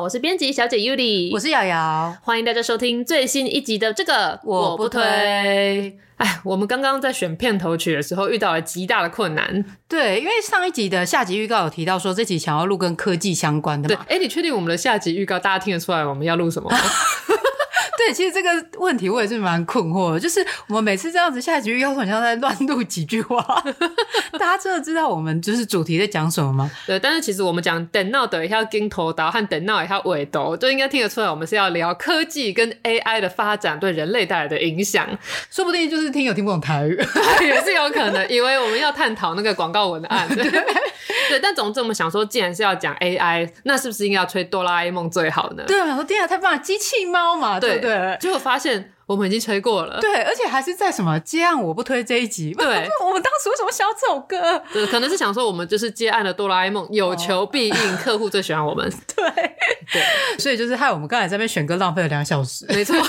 我是编辑小姐 Yuli，我是瑶瑶，欢迎大家收听最新一集的这个我不推。哎，我们刚刚在选片头曲的时候遇到了极大的困难，对，因为上一集的下集预告有提到说这集想要录跟科技相关的嘛。对，哎，你确定我们的下集预告大家听得出来我们要录什么吗？对，其实这个问题我也是蛮困惑的，就是我们每次这样子下集预告，好像在乱录几句话，大家真的知道我们就是主题在讲什么吗？对，但是其实我们讲等闹等一下镜头刀和等闹一下尾刀，就应该听得出来，我们是要聊科技跟 AI 的发展对人类带来的影响，说不定就是听有听不懂台语，也是有可能，以为我们要探讨那个广告文案。对，对，但总之我们想说，既然是要讲 AI，那是不是应该要吹哆啦 A 梦最好呢？对，我说天啊，太棒了，机器猫嘛，对。对对，结果发现我们已经吹过了。对，而且还是在什么接案我不推这一集。对，我们当时为什么想这首歌？对，可能是想说我们就是接案的哆啦 A 梦，有求必应，哦、客户最喜欢我们。对对，所以就是害我们刚才在那边选歌浪费了两小时。没错。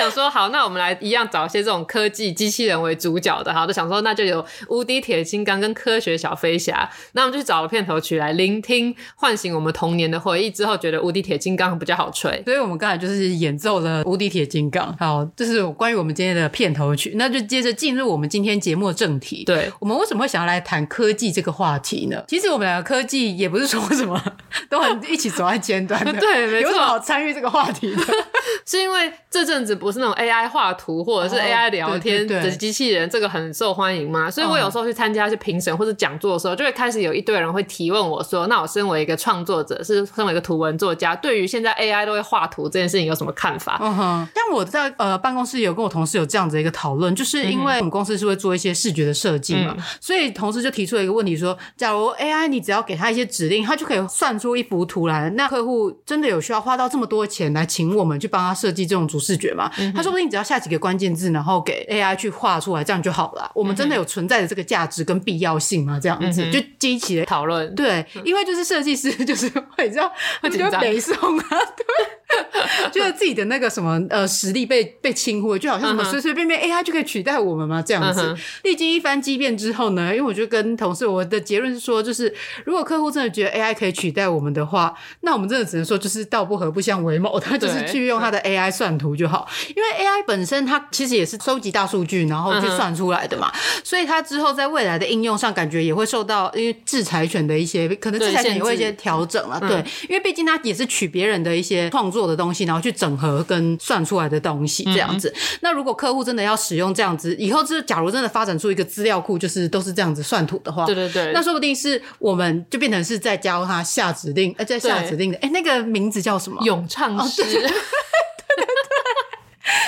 想说，好，那我们来一样找一些这种科技机器人为主角的，好，就想说那就有无敌铁金刚跟科学小飞侠。那我们就去找了片头曲来聆听，唤醒我们童年的回忆。之后觉得无敌铁金刚比较好吹，所以我们刚才就是演奏了无敌铁金刚。好，这是关于我们今天的片头曲。那就接着进入我们今天节目的正题。对，我们为什么会想要来谈科技这个话题呢？其实我们两个科技也不是说什么都很一起走在尖端的，对，没错。有什么好参与这个话题的？是因为这阵子不是那种 AI 画图或者是 AI 聊天的机器人，这个很受欢迎嘛？所以我有时候去参加一些评审或者讲座的时候，就会开始有一堆人会提问我说：“那我身为一个创作者，是身为一个图文作家，对于现在 AI 都会画图这件事情有什么看法？”嗯哼。像我在呃办公室有跟我同事有这样子一个讨论，就是因为我们公司是会做一些视觉的设计嘛，嗯、所以同事就提出了一个问题说：“假如 AI 你只要给他一些指令，他就可以算出一幅图来，那客户真的有需要花到这么多钱来请我们去帮他设计这种主视觉吗？”嗯、他说不定只要下几个关键字，然后给 AI 去画出来，这样就好了。嗯、我们真的有存在的这个价值跟必要性吗？这样子、嗯、就激起了讨论。对，因为就是设计师就是会这样，会觉得北宋啊，对，觉得自己的那个什么呃实力被被轻忽，就好像什么随随便便 AI 就可以取代我们吗？这样子。历、嗯、经一番激辩之后呢，因为我就跟同事我的结论是说，就是如果客户真的觉得 AI 可以取代我们的话，那我们真的只能说就是道不合不相为谋，他就是去用他的 AI 算图就好，因为 AI 本身它其实也是收集大数据，然后去算出来的嘛，嗯、所以它之后在未来的应用上，感觉也会受到因为制裁权的一些可能制裁权也会一些调整了，对，对，因为毕竟它也是取别人的一些创作的东西，然后去整合跟算出来的东西这样子。嗯、那如果客户真的要使用这样子，以后是假如真的发展出一个资料库，就是都是这样子算图的话，对对对，那说不定是我们就变成是在教他下指令，呃，在下指令的，哎，那个名字叫什么？咏唱师。哦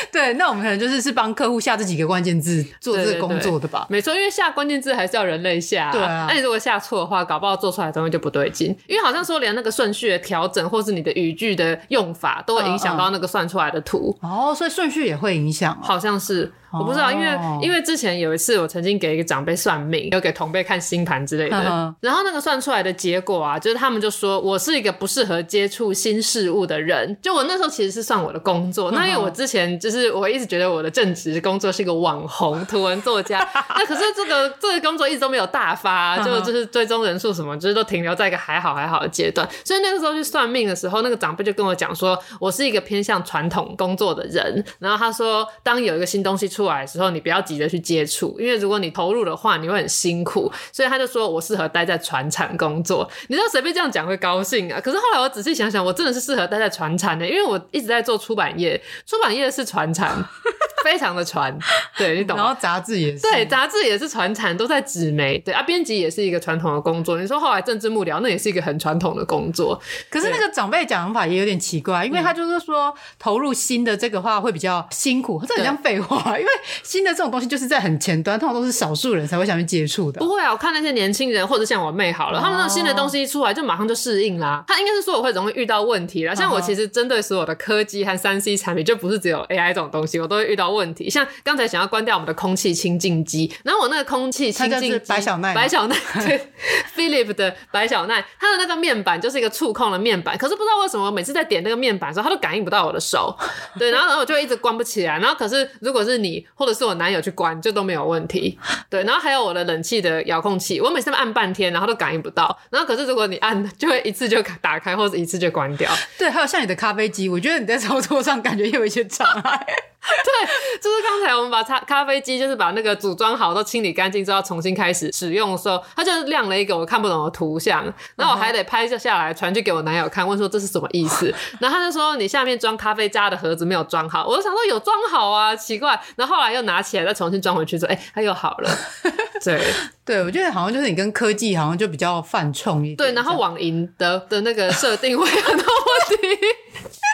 对，那我们可能就是是帮客户下这几个关键字做这个工作的吧？对对对，没错，因为下关键字还是要人类下。对啊，那你如果下错的话，搞不好做出来的东西就不对劲。因为好像说连那个顺序的调整，或是你的语句的用法，都会影响到那个算出来的图。嗯嗯、哦，所以顺序也会影响、哦，好像是。我不知道，因为因为之前有一次我曾经给一个长辈算命，有给同辈看星盘之类的，然后那个算出来的结果啊，就是他们就说我是一个不适合接触新事物的人。就我那时候其实是算我的工作，那因为我之前就是我一直觉得我的正职工作是一个网红图文作家，那可是这个这个工作一直都没有大发，就就是追踪人数什么，就是都停留在一个还好还好的阶段。所以那个时候去算命的时候，那个长辈就跟我讲说，我是一个偏向传统工作的人，然后他说，当有一个新东西出来的时候，你不要急着去接触，因为如果你投入的话，你会很辛苦。所以他就说我适合待在船厂工作。你知道随便这样讲会高兴啊？可是后来我仔细想想，我真的是适合待在船厂的，因为我一直在做出版业，出版业是船厂，非常的传。对你懂。然后杂志也是，对，杂志也是船厂，都在纸媒。对啊，编辑也是一个传统的工作。你说后来政治幕僚，那也是一个很传统的工作。可是那个长辈讲法也有点奇怪，因为他就是说投入新的这个话会比较辛苦，这很像废话。因为新的这种东西就是在很前端，通常都是少数人才会想去接触的。不会啊，我看那些年轻人或者像我妹好了，他们那种新的东西一出来就马上就适应啦。他应该是说我会容易遇到问题啦。像我其实针对所有的科技和三 C 产品，就不是只有 AI 这种东西，我都会遇到问题。像刚才想要关掉我们的空气清净机，然后我那个空气清净机白小奈，白小奈对，Philip 的白小奈，它的那个面板就是一个触控的面板，可是不知道为什么每次在点那个面板的时候，它都感应不到我的手，对，然后然后我就一直关不起来，然后可是如果是你或者是我男友去关，就都没有问题，对，然后还有我的冷气的遥控器，我每次按半天，然后都感应不到，然后可是如果你按，就会一次就打开，或者一次就关掉，对，还有像你的咖啡机，我觉得你在操作上感觉有一些障碍。对，就是刚才我们把咖咖啡机，就是把那个组装好都清理干净之后，重新开始使用的时候，它就亮了一个我看不懂的图像，然后我还得拍下来传去给我男友看，问说这是什么意思。然后他就说你下面装咖啡渣的盒子没有装好，我就想说有装好啊，奇怪。然后后来又拿起来再重新装回去，说哎，它又好了。对，对我觉得好像就是你跟科技好像就比较犯冲一点。对，然后网银的的那个设定会很多问题。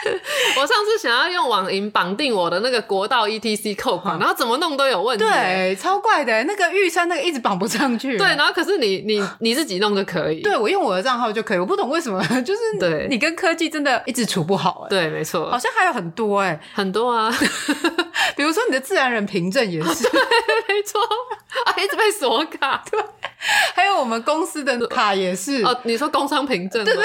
我上次想要用网银绑定我的那个国道 ETC 扣款，然后怎么弄都有问题，对，超怪的。那个玉山那个一直绑不上去，对，然后可是你你你自己弄就可以，对，我用我的账号就可以，我不懂为什么，就是对。你跟科技真的一直处不好，对，没错，好像还有很多哎，很多啊，比如说你的自然人凭证也是，对，没错，啊，一直被锁卡，对，还有我们公司的卡也是，哦，你说工商凭证，对对。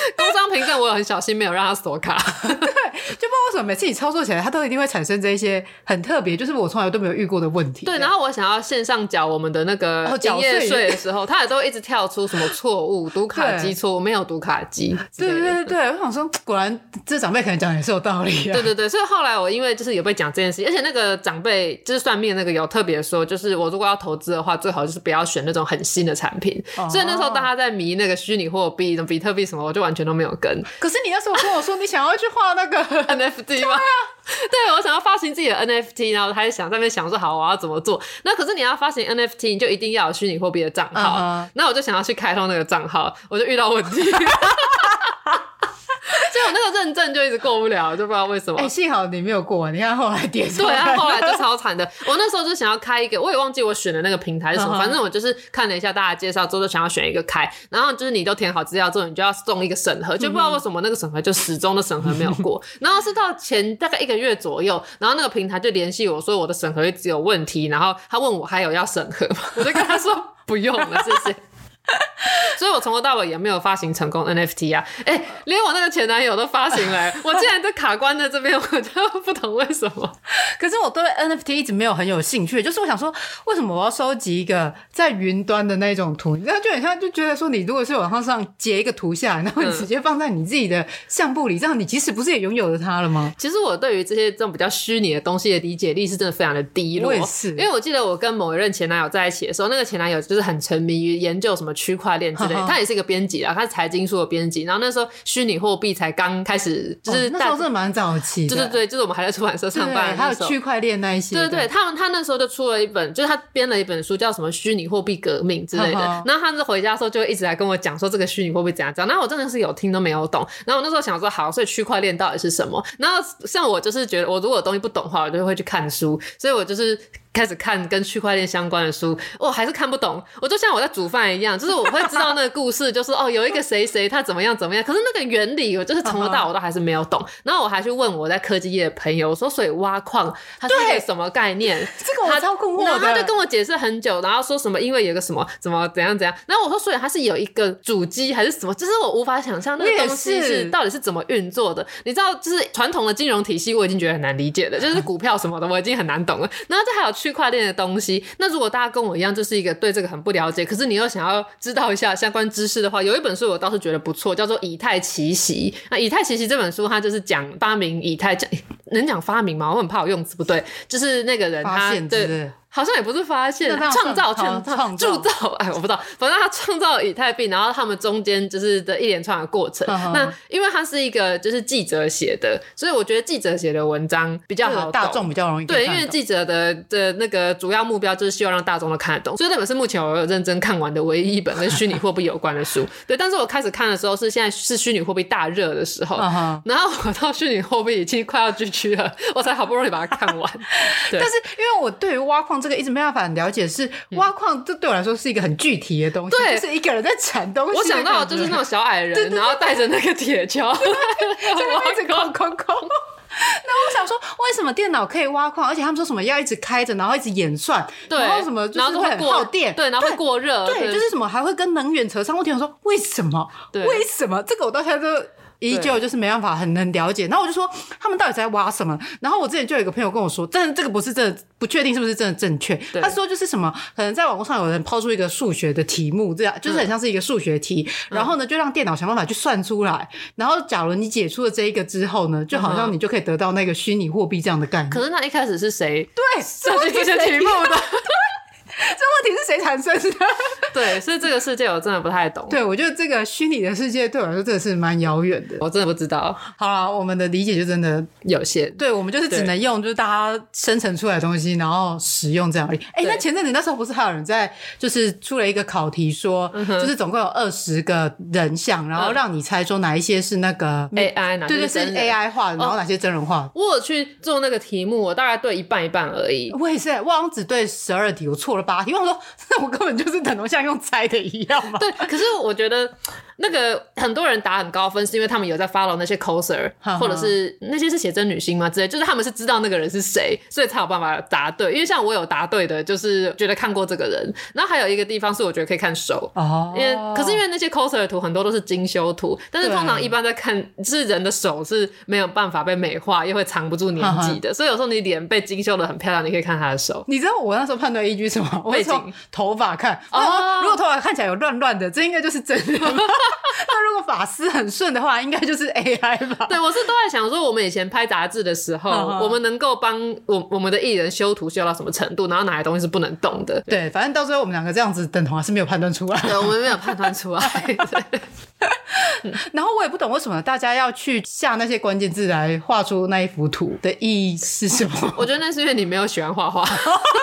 工商凭证我有很小心，没有让他锁卡。对，就不知道为什么每次你操作起来，它都一定会产生这一些很特别，就是我从来都没有遇过的问题。对，然后我想要线上缴我们的那个营业税的时候，它也都一直跳出什么错误、读卡机错误，没有读卡机。对对对对，我想说，果然这长辈可能讲也是有道理。对对对，所以后来我因为就是有被讲这件事，而且那个长辈就是算命那个有特别说，就是我如果要投资的话，最好就是不要选那种很新的产品。所以那时候大家在迷那个虚拟货币、什么比特币什么，我就完全都没有跟。可是你那时候跟我说你想要去画那个 NFT 吗？对，我想要发行自己的 NFT，然后还想在那边想说好我要怎么做。那可是你要发行 NFT，你就一定要有虚拟货币的账号。那、uh huh. 我就想要去开通那个账号，我就遇到问题。那个认证就一直过不了，就不知道为什么。哎、欸，幸好你没有过，你看后来点对啊，后来就超惨的。我那时候就想要开一个，我也忘记我选的那个平台是什么，uh huh. 反正我就是看了一下大家介绍之后，就想要选一个开。然后就是你都填好资料之后，你就要送一个审核，就不知道为什么那个审核就始终的审核没有过。然后是到前大概一个月左右，然后那个平台就联系我说我的审核一直有问题，然后他问我还有要审核吗？我就跟他说 不用了，谢谢。所以，我从头到尾也没有发行成功 NFT 啊！哎、欸，连我那个前男友都发行了，我竟然都卡关在这边，我就不懂为什么。可是我对 NFT 一直没有很有兴趣，就是我想说，为什么我要收集一个在云端的那种图？然后就很像，就觉得说，你如果是网上截一个图下来，然后你直接放在你自己的相簿里，这样你其实不是也拥有了它了吗？其实我对于这些这种比较虚拟的东西的理解力是真的非常的低落。我也是，因为我记得我跟某一任前男友在一起的时候，那个前男友就是很沉迷于研究什么区块链之类。他也是一个编辑啊，他是财经书的编辑。然后那时候虚拟货币才刚开始，就是、哦、那时候真的蛮早期。对对对，就是我们还在出版社上班，还有区块链那一些。对对对，他们他那时候就出了一本，就是他编了一本书，叫什么《虚拟货币革命》之类的。然后他是回家的时候就一直来跟我讲说这个虚拟货币怎样怎样。然后我真的是有听都没有懂。然后我那时候想说，好，所以区块链到底是什么？然后像我就是觉得，我如果有东西不懂的话，我就会去看书。所以我就是。开始看跟区块链相关的书，我、哦、还是看不懂。我就像我在煮饭一样，就是我会知道那个故事，就是哦，有一个谁谁他怎么样怎么样。可是那个原理，我就是从头到尾 都还是没有懂。然后我还去问我在科技业的朋友，我说所以挖矿它是一个什么概念？这个我超困惑的。然后他就跟我解释很久，然后说什么因为有个什么怎么怎样怎样。然后我说所以它是有一个主机还是什么？就是我无法想象那个东西是到底是怎么运作的。你知道，就是传统的金融体系我已经觉得很难理解的，就是 股票什么的我已经很难懂了。然后这还有区块链的东西。那如果大家跟我一样，就是一个对这个很不了解，可是你又想要知道一下相关知识的话，有一本书我倒是觉得不错，叫做《以太奇袭》。那《以太奇袭》这本书，它就是讲发明以太，能讲发明吗？我很怕我用词不对，就是那个人他对。好像也不是发现，创造、创造、铸造，哎，我不知道，反正他创造以太币，然后他们中间就是的一连串的过程。那因为他是一个就是记者写的，所以我觉得记者写的文章比较好，大众比较容易。对，因为记者的的那个主要目标就是希望让大众都看得懂，所以那本是目前我有认真看完的唯一一本跟虚拟货币有关的书。对，但是我开始看的时候是现在是虚拟货币大热的时候，然后我到虚拟货币已经快要 GG 了，我才好不容易把它看完。对，但是因为我对于挖矿这个一直没办法很了解，是挖矿这对我来说是一个很具体的东西，对，就是一个人在铲东西。我想到就是那种小矮人，然后带着那个铁锹，在那边一直空空空。那我想说，为什么电脑可以挖矿，而且他们说什么要一直开着，然后一直演算，然后什么就是会很耗电，对，然后会过热，对，就是什么还会跟能源扯上。我听我说为什么？为什么？这个我到现在都。依旧就是没办法很能了解，然后我就说他们到底在挖什么？然后我之前就有一个朋友跟我说，但是这个不是真的，不确定是不是真的正确。他说就是什么，可能在网络上有人抛出一个数学的题目，这样就是很像是一个数学题，然后呢就让电脑想办法去算出来，然后假如你解出了这一个之后呢，就好像你就可以得到那个虚拟货币这样的概念。可是那一开始是谁对设计这些题目的？这问题是谁产生的？对，所以这个世界我真的不太懂。对，我觉得这个虚拟的世界对我来说真的是蛮遥远的，我真的不知道。好了，我们的理解就真的有限。对，我们就是只能用就是大家生成出来的东西，然后使用这样而已。哎，那前阵子那时候不是还有人在就是出了一个考题，说就是总共有二十个人像，然后让你猜说哪一些是那个 AI，哪些是 AI 画的，然后哪些真人画。我有去做那个题目，我大概对一半一半而已。我也是，我好像只对十二题，我错了八题。我说，那 我根本就是等同像用猜的一样嘛。对，可是我觉得。那个很多人打很高分，是因为他们有在 follow 那些 coser，或者是那些是写真女星吗？之类，就是他们是知道那个人是谁，所以才有办法答对。因为像我有答对的，就是觉得看过这个人。然后还有一个地方是我觉得可以看手，哦，因为可是因为那些 coser 的图很多都是精修图，但是通常一般在看是人的手是没有办法被美化，又会藏不住年纪的，所以有时候你脸被精修的很漂亮，你可以看他的手。你知道我那时候判断依据什么？我会从头发看，哦，如果头发看起来有乱乱的，这应该就是真的。那如果发丝很顺的话，应该就是 AI 吧？对，我是都在想说，我们以前拍杂志的时候，我们能够帮我我们的艺人修图修到什么程度，然后哪些东西是不能动的？对，反正到最后我们两个这样子等同还是没有判断出来。对，我们没有判断出来。对然后我也不懂为什么大家要去下那些关键字来画出那一幅图的意义是什么？我觉得那是因为你没有喜欢画画。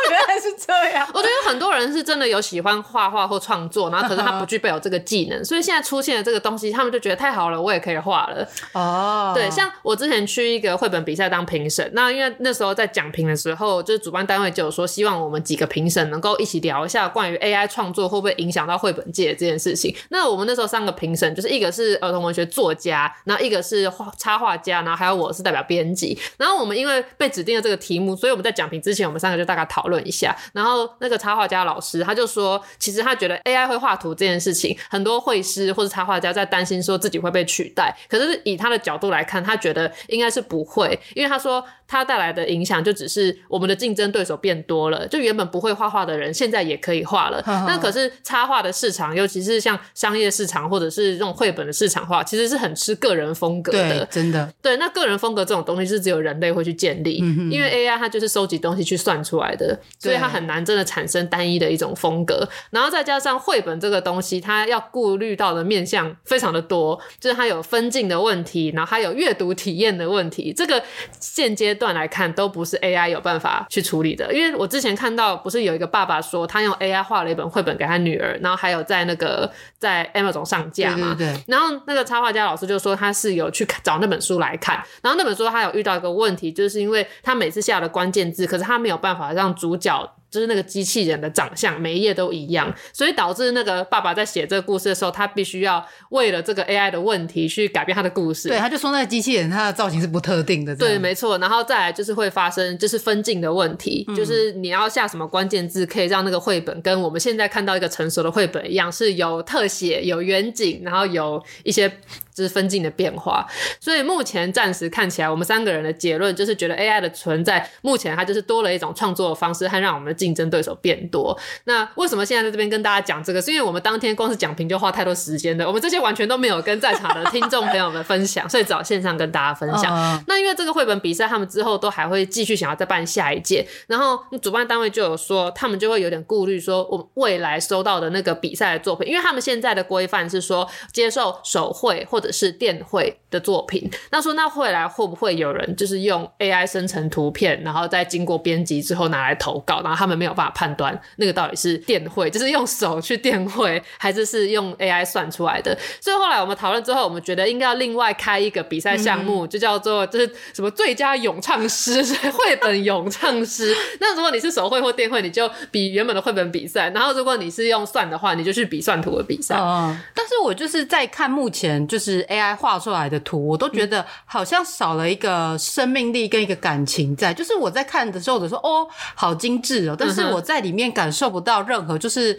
原来是这样。我觉得很多人是真的有喜欢画画或创作，然后可是他不具备有这个技能，所以现在出现了这个东西，他们就觉得太好了，我也可以画了。哦，对，像我之前去一个绘本比赛当评审，那因为那时候在讲评的时候，就是主办单位就有说，希望我们几个评审能够一起聊一下关于 AI 创作会不会影响到绘本界这件事情。那我们那时候三个评审，就是一个是儿童文学作家，然后一个是画插画家，然后还有我是代表编辑。然后我们因为被指定了这个题目，所以我们在讲评之前，我们三个就大概讨论一下。然后那这个插画家老师他就说，其实他觉得 AI 会画图这件事情，很多绘师或者插画家在担心说自己会被取代。可是以他的角度来看，他觉得应该是不会，因为他说他带来的影响就只是我们的竞争对手变多了，就原本不会画画的人现在也可以画了。那可是插画的市场，尤其是像商业市场或者是这种绘本的市场化，其实是很吃个人风格的。对，真的。对，那个人风格这种东西是只有人类会去建立，嗯、因为 AI 它就是收集东西去算出来的，所以它很难真的产生单一的一种风格。然后再加上绘本这个东西，它要顾虑到的面向非常的多，就是它有分镜的问题，然后还有阅读体验的问题。这个现阶段来看都不是 AI 有办法去处理的。因为我之前看到不是有一个爸爸说他用 AI 画了一本绘本给他女儿，然后还有在那个在 Amazon 上架嘛，对对对，然后那个插画家老师就说他是有去找那本书来看，然后那本书他有遇到一个问题，就是因为他每次下的关键字，可是他没有办法让主角。就是那个机器人的长相，每一页都一样，所以导致那个爸爸在写这个故事的时候，他必须要为了这个 AI 的问题去改变他的故事。对，他就说那个机器人它的造型是不特定的。对，没错。然后再来就是会发生就是分镜的问题，嗯、就是你要下什么关键字，可以让那个绘本跟我们现在看到一个成熟的绘本一样，是有特写、有远景，然后有一些。就是分镜的变化。所以目前暂时看起来，我们三个人的结论就是觉得 AI 的存在，目前它就是多了一种创作的方式，和让我们的竞争对手变多。那为什么现在在这边跟大家讲这个？是因为我们当天光是讲评就花太多时间了，我们这些完全都没有跟在场的听众朋友们分享，所以找线上跟大家分享。Uh. 那因为这个绘本比赛，他们之后都还会继续想要再办下一届，然后主办单位就有说，他们就会有点顾虑，说我们未来收到的那个比赛的作品，因为他们现在的规范是说接受手绘或者是电绘的作品。那说那未来会不会有人就是用 AI 生成图片，然后再经过编辑之后拿来投稿，然后他们没有办法判断那个到底是电绘，就是用手去电绘，还是是用 AI 算出来的？所以后来我们讨论之后，我们觉得应该要另外开一个比赛项目，嗯、就叫做就是什么最佳咏唱诗，绘本咏唱诗。那如果你是手绘或电绘，你就比原本的绘本比赛；然后如果你是用算的话，你就去比算图的比赛。嗯，但是我就是在看目前就是 AI 画出来的图，我都觉得好像少了一个生命力跟一个感情在。就是我在看的时候，我说哦，好精致哦，但是我在里面感受不到任何就是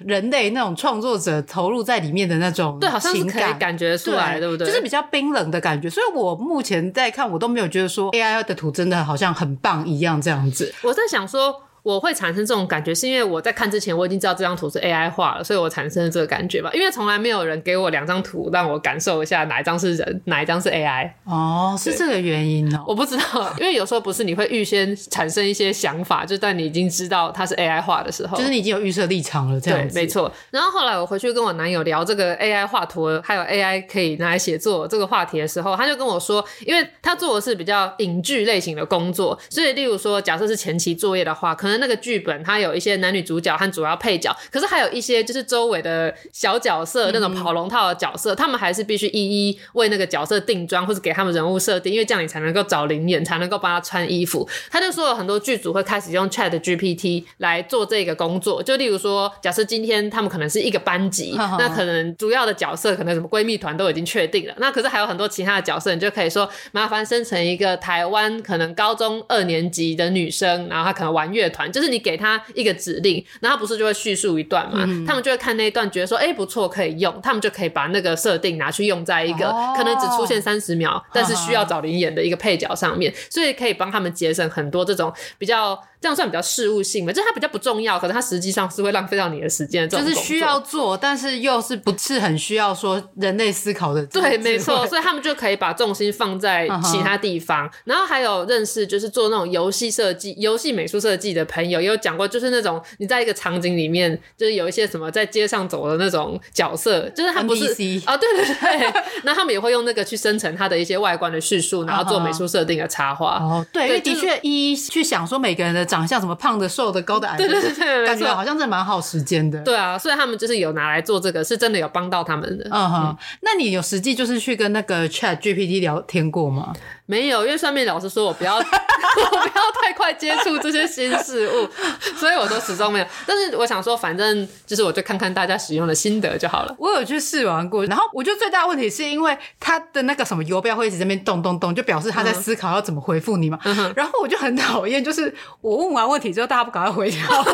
人类那种创作者投入在里面的那种对，好像是可以感觉出来，对，对不对？就是比较冰冷的感觉。所以我目前在看，我都没有觉得说 AI 的图真的好像很棒一样这样子。我在想说。我会产生这种感觉，是因为我在看之前我已经知道这张图是 AI 画了，所以我产生了这个感觉吧。因为从来没有人给我两张图让我感受一下哪一张是人，哪一张是 AI。哦，是这个原因哦。我不知道，因为有时候不是你会预先产生一些想法，就在你已经知道它是 AI 画的时候，就是你已经有预设立场了，这样子。对，没错。然后后来我回去跟我男友聊这个 AI 画图，还有 AI 可以拿来写作这个话题的时候，他就跟我说，因为他做的是比较影剧类型的工作，所以例如说，假设是前期作业的话，可能那个剧本它。有一些男女主角和主要配角，可是还有一些就是周围的小角色，那种跑龙套的角色，嗯、他们还是必须一一为那个角色定妆，或者给他们人物设定，因为这样你才能够找灵演，才能够帮他穿衣服。他就说有很多剧组会开始用 Chat GPT 来做这个工作，就例如说，假设今天他们可能是一个班级，呵呵那可能主要的角色可能什么闺蜜团都已经确定了，那可是还有很多其他的角色，你就可以说麻烦生成一个台湾可能高中二年级的女生，然后她可能玩乐团，就是你给他。一个指令，然后不是就会叙述一段嘛？嗯、他们就会看那一段，觉得说，哎，不错，可以用。他们就可以把那个设定拿去用在一个、哦、可能只出现三十秒，但是需要找灵演的一个配角上面，所以可以帮他们节省很多这种比较。这样算比较事务性嘛？就是它比较不重要，可是它实际上是会浪费到你的时间。就是需要做，但是又是不是很需要说人类思考的。对，没错，所以他们就可以把重心放在其他地方。Uh huh. 然后还有认识就是做那种游戏设计、游戏美术设计的朋友，也有讲过，就是那种你在一个场景里面，就是有一些什么在街上走的那种角色，就是他不是啊对对对。那他们也会用那个去生成他的一些外观的叙述，然后做美术设定的插画。哦、uh，huh. 对，因为的确一一去想说每个人的。长相什么胖的、瘦的、高的、矮的，对 对对，对，感觉好像真的蛮耗时间的。对啊，所以他们就是有拿来做这个，是真的有帮到他们的。嗯哼，那你有实际就是去跟那个 Chat GPT 聊天过吗？没有，因为上面老师说我不要，我不要太快接触这些新事物，所以我都始终没有。但是我想说，反正就是我就看看大家使用的心得就好了。我有去试玩过，然后我觉得最大的问题是因为它的那个什么游标会一直在那边动动动，就表示他在思考要怎么回复你嘛。嗯、然后我就很讨厌，就是我问完问题之后，大家不赶快回答我。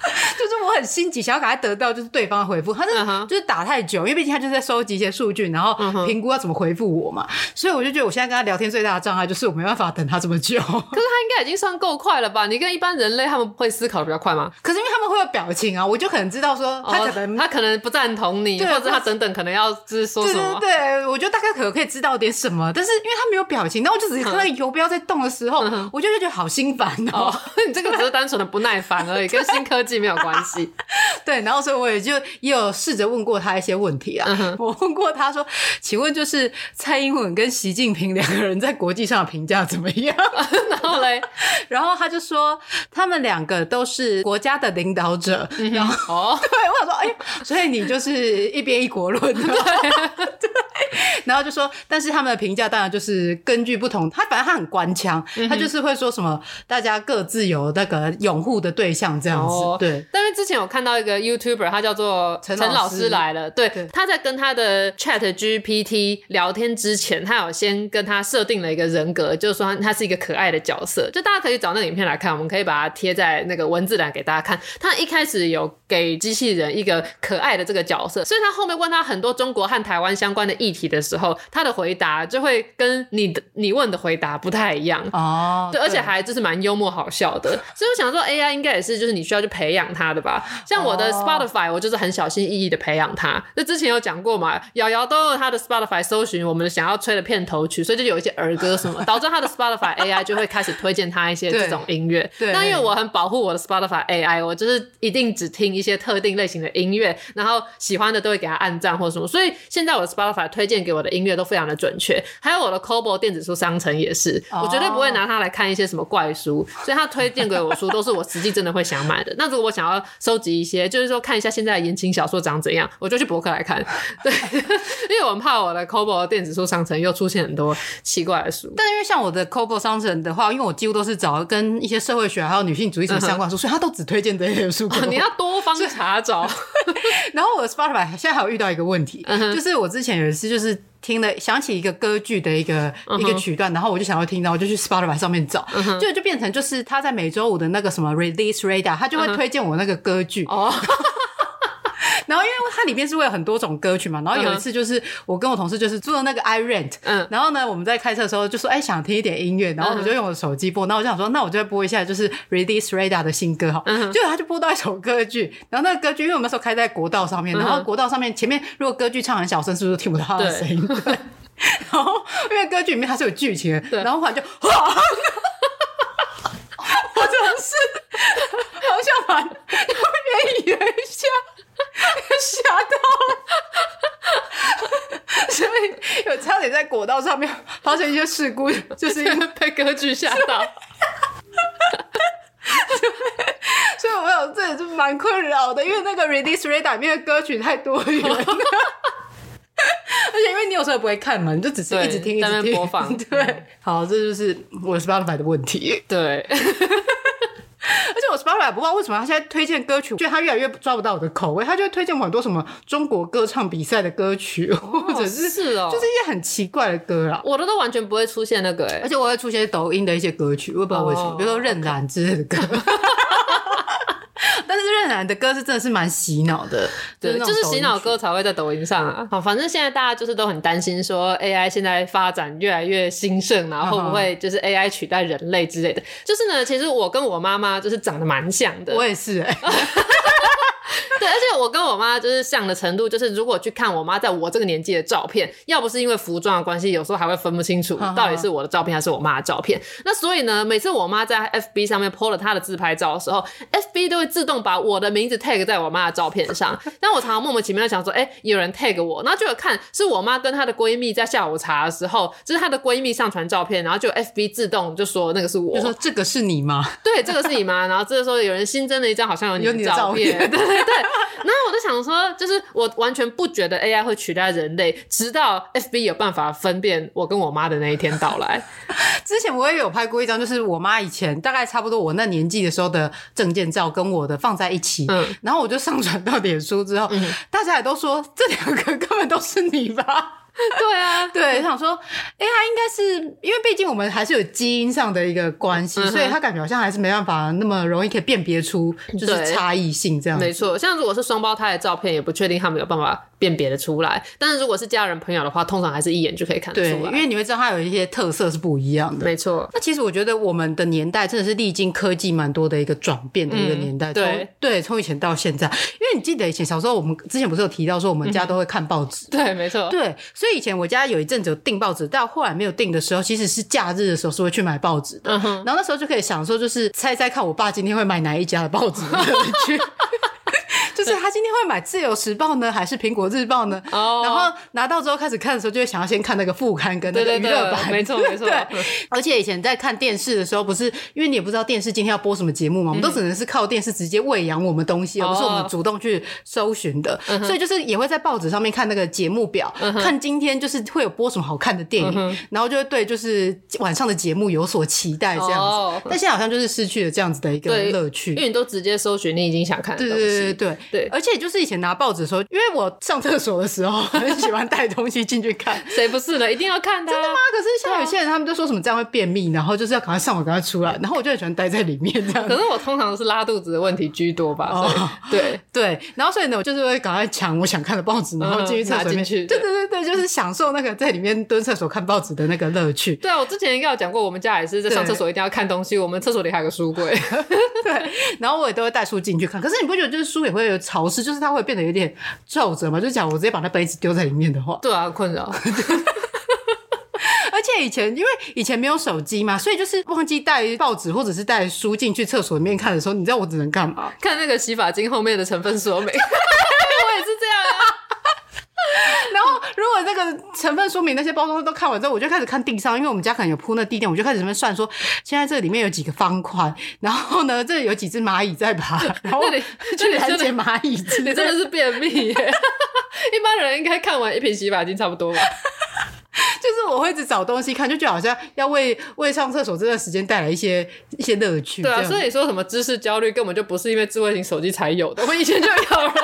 就是我很心急，想要赶快得到就是对方的回复，他是就是打太久，因为毕竟他就是在收集一些数据，然后评估要怎么回复我嘛，所以我就觉得我现在跟他聊天最大的障碍就是我没办法等他这么久。可是他应该已经算够快了吧？你跟一般人类他们会思考的比较快吗？可是因为他们会有表情啊，我就可能知道说他可能、哦、他可能不赞同你，或者他等等可能要就是说什么？对，对，对，我觉得大概可能可以知道点什么，但是因为他没有表情，然后我就只是看到游标在动的时候，嗯、我就觉得好心烦哦。哦 你这个只是单纯的不耐烦而已，跟新科技没有关系。对，然后所以我也就也有试着问过他一些问题啊。嗯、我问过他说：“请问，就是蔡英文跟习近平两个人在国际上的评价怎么样？” 然后嘞，然后他就说他们两个都是国家的领导者。嗯、然后哦，对，我想说，哎，所以你就是一边一国论，对，对。然后就说，但是他们的评价当然就是根据不同，他反正他很官腔，嗯、他就是会说什么大家各自有那个拥护的对象这样子，哦、对。但是之前我看到一个 YouTuber，他叫做陈老师来了，对，对他在跟他的 Chat GPT 聊天之前，他有先跟他设定了一个人格，就是说他是一个可爱的角色，就大家可以找那个影片来看，我们可以把它贴在那个文字栏给大家看。他一开始有给机器人一个可爱的这个角色，所以他后面问他很多中国和台湾相关的议题的时候，他的回答就会跟你的你问的回答不太一样哦，对，而且还就是蛮幽默好笑的。所以我想说，AI 应该也是就是你需要去培养它的吧？像我的 Spotify，我就是很小心翼翼的培养它。那之前有讲过嘛，瑶瑶都用他的 Spotify 搜寻我们想要吹的片头曲，所以就有一些儿歌什么，导致他的 Spotify AI 就会开始推荐他一些这种音乐。对，那因为我很保护我的 Spotify AI，我就是一定只听一些特定类型的音乐，然后喜欢的都会给他按赞或者什么。所以现在我的 Spotify 推荐给我的音乐都非常的准确，还有我的 c o b o 电子书商城也是，我绝对不会拿它来看一些什么怪书。所以他推荐给我书都是我实际真的会想买的。那如果我想要收集一些，就是说看一下现在的言情小说长怎样，我就去博客来看。对，因为我很怕我的 c o b o 电子书商城又出现很多奇怪的书。但因为像我的 c o b o 商城的话，因为我几乎都是找跟一些社会学还有女性主义什么相关的书，嗯、所以他都只推荐这些书。哦。你要多方查找。然后我的 Spotify 现在还有遇到一个问题，嗯、就是我之前有一次就是。听了想起一个歌剧的一个、uh. 一个曲段，然后我就想要听到，我就去 Spotify 上面找，就、uh. 就变成就是他在每周五的那个什么 Release Radar，他就会推荐我那个歌剧。Uh oh. 然后因为它里面是会有很多种歌曲嘛，然后有一次就是我跟我同事就是做了那个 iRent，嗯，然后呢我们在开车的时候就说哎想听一点音乐，然后我就用我的手机播，然后我就想说那我就会播一下就是 Release Radar 的新歌哈，嗯，结果他就播到一首歌剧，然后那个歌剧因为我们那时候开在国道上面，然后国道上面前面如果歌剧唱很小声，是不是听不到他的声音？对，对，然后因为歌剧里面它是有剧情的，然后后来就，我同事好像蛮愿意一下。吓到了，所以有差点在国道上面发生一些事故，就是因为被歌剧吓到。所以，我有这也是蛮困扰的，因为那个 Release Radar 里面的歌曲太多元了，而且因为你有时候也不会看嘛，你就只是一直听，一直听播放。对，好，这就是我 Spotify 的问题。对。而且我 Spotify 不知道为什么他现在推荐歌曲，觉得他越来越抓不到我的口味，他就会推荐我很多什么中国歌唱比赛的歌曲，或者是是哦，就是一些很奇怪的歌啦。我的都完全不会出现那个哎，而且我会出现抖音的一些歌曲，我也不知道为什么，比如说任然之类的歌。但是任然的歌是真的是蛮洗脑的，对，就是洗脑歌才会在抖音上啊。好，反正现在大家就是都很担心说 AI 现在发展越来越兴盛，然后会不会就是 AI 取代人类之类的。就是呢，其实我跟我妈妈就是长得蛮像的，我也是哎、欸。对，而且我跟我妈就是像的程度，就是如果去看我妈在我这个年纪的照片，要不是因为服装的关系，有时候还会分不清楚到底是我的照片还是我妈的照片。那所以呢，每次我妈在 FB 上面 po 了她的自拍照的时候，FB 都会自动把我的名字 tag 在我妈的照片上。但我常常莫名其妙的想说，哎，有人 tag 我，然后就有看是我妈跟她的闺蜜在下午茶的时候，就是她的闺蜜上传照片，然后就 FB 自动就说那个是我，就说这个是你吗？对，这个是你吗？然后这个时候有人新增了一张，好像有你的照片，对对对。然后我就想说，就是我完全不觉得 AI 会取代人类，直到 FB 有办法分辨我跟我妈的那一天到来。之前我也有拍过一张，就是我妈以前大概差不多我那年纪的时候的证件照，跟我的放在一起。嗯，然后我就上传到脸书之后，嗯，大家也都说这两个根本都是你吧。对啊，对，我想说，哎，他应该是因为毕竟我们还是有基因上的一个关系，嗯、所以他感觉好像还是没办法那么容易可以辨别出就是差异性这样。没错，像如果是双胞胎的照片，也不确定他们有办法辨别的出来。但是如果是家人朋友的话，通常还是一眼就可以看得出来。对，因为你会知道他有一些特色是不一样的。没错。那其实我觉得我们的年代真的是历经科技蛮多的一个转变的一个年代。嗯、对对，从以前到现在，因为你记得以前小时候，我们之前不是有提到说我们家都会看报纸？嗯、对，没错。对，所以以前我家有一阵子有订报纸，到后来没有订的时候，其实是假日的时候是会去买报纸的。嗯。然后那时候就可以想说，就是猜猜看，我爸今天会买哪一家的报纸 去。就是他今天会买《自由时报》呢，还是《苹果日报》呢？哦，然后拿到之后开始看的时候，就会想要先看那个副刊跟那个娱乐版，没错 没错。对，而且以前在看电视的时候，不是因为你也不知道电视今天要播什么节目嘛，我们都只能是靠电视直接喂养我们东西，而不是我们主动去搜寻的。所以就是也会在报纸上面看那个节目表，看今天就是会有播什么好看的电影，然后就会对就是晚上的节目有所期待这样子。但现在好像就是失去了这样子的一个乐趣，因为你都直接搜寻你已经想看的东西。对对对对。对，而且就是以前拿报纸的时候，因为我上厕所的时候 很喜欢带东西进去看，谁不是呢？一定要看的。真的吗？可是像有些人他们就说什么这样会便秘，然后就是要赶快上网赶快出来，然后我就很喜欢待在里面这样。可是我通常都是拉肚子的问题居多吧？哦，对对，然后所以呢，我就是会赶快抢我想看的报纸，然后进去厕所里面去。对对对对，就是享受那个在里面蹲厕所看报纸的那个乐趣。对啊，我之前应该有讲过，我们家也是在上厕所一定要看东西，我们厕所里还有个书柜。对，然后我也都会带书进去看。可是你不觉得就是书也会有潮湿，就是它会变得有点皱褶嘛？就假如我直接把那杯子丢在里面的话，对啊，困扰。而且以前因为以前没有手机嘛，所以就是忘记带报纸或者是带书进去厕所里面看的时候，你知道我只能干嘛？看那个洗发精后面的成分说明。我也是这样啊。然后如果那个成分说明那些包装都看完之后，我就开始看地上，因为我们家可能有铺那地垫，我就开始在那边算说，现在这里面有几个方块，然后呢，这里有几只蚂蚁在爬，然后你去拦截蚂蚁，你真的是便秘耶！一般人应该看完一瓶洗发精差不多吧。就是我会一直找东西看，就觉得好像要为为上厕所这段时间带来一些一些乐趣。对啊，所以你说什么知识焦虑，根本就不是因为智慧型手机才有的，我以前就有了。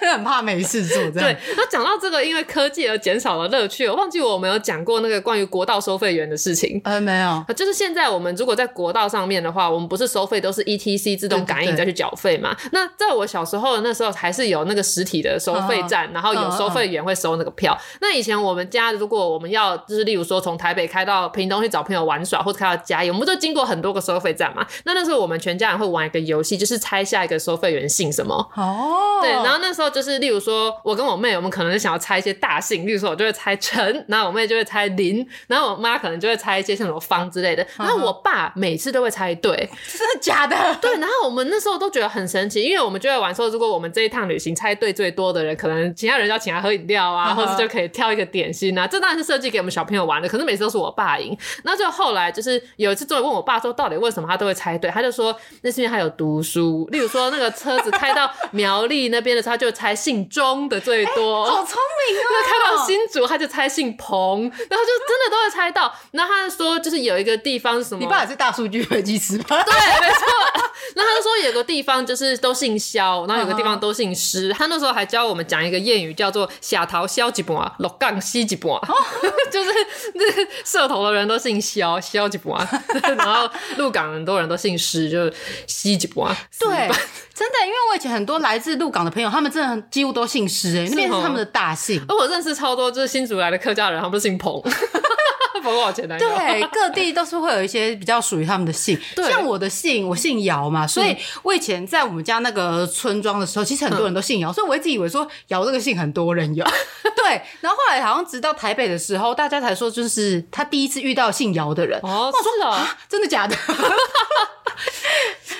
很怕没事做，这样。对，那讲到这个，因为科技而减少了乐趣，我忘记我们有讲过那个关于国道收费员的事情。呃，没有。就是现在我们如果在国道上面的话，我们不是收费都是 ETC 自动感应再去缴费嘛？那在我小时候的那时候，还是有那个实体的收费站，哦、然后有收费员会收那个票。哦、那以前我们家如果我们要就是例如说从台北开到屏东去找朋友玩耍，或者开到嘉义，我们都经过很多个收费站嘛。那那时候我们全家人会玩一个游戏，就是猜下一个收费员姓什么。哦。对，然后那时候就是例如说。我跟我妹，我们可能想要猜一些大姓，例如说，我就会猜陈，然后我妹就会猜林，然后我妈可能就会猜一些像什么方之类的，然后我爸每次都会猜对，真的假的？对，然后我们那时候都觉得很神奇，因为我们就会玩说，如果我们这一趟旅行猜对最多的人，可能其他人要请他喝饮料啊，或者就可以挑一个点心啊，这当然是设计给我们小朋友玩的，可是每次都是我爸赢。那就后来就是有一次，终于问我爸说，到底为什么他都会猜对？他就说那是因为他有读书，例如说那个车子开到苗栗那边的时候，他就猜姓钟。的最多，欸、好聪明啊！那开到新竹，他就猜姓彭，然后就真的都会猜到。然后他就说，就是有一个地方是什么？你爸也是大数据分析师吗？对，没错。那他就说有个地方就是都姓肖，然后有个地方都姓施。他那时候还教我们讲一个谚语，叫做“下头萧一半，鹿港死一半”，就是那个社头的人都姓萧，萧一半，然后鹿港很多人都姓施，就是死一半。对。真的，因为我以前很多来自鹿港的朋友，他们真的几乎都姓施，哎，那边是他们的大姓。而我认识超多就是新竹来的客家人，他们都姓彭，彭多少钱来？对，各地都是会有一些比较属于他们的姓。像我的姓，我姓姚嘛，所以我以前在我们家那个村庄的时候，其实很多人都姓姚，所以我一直以为说姚这个姓很多人有。对，然后后来好像直到台北的时候，大家才说就是他第一次遇到姓姚的人。哦，是的，真的假的？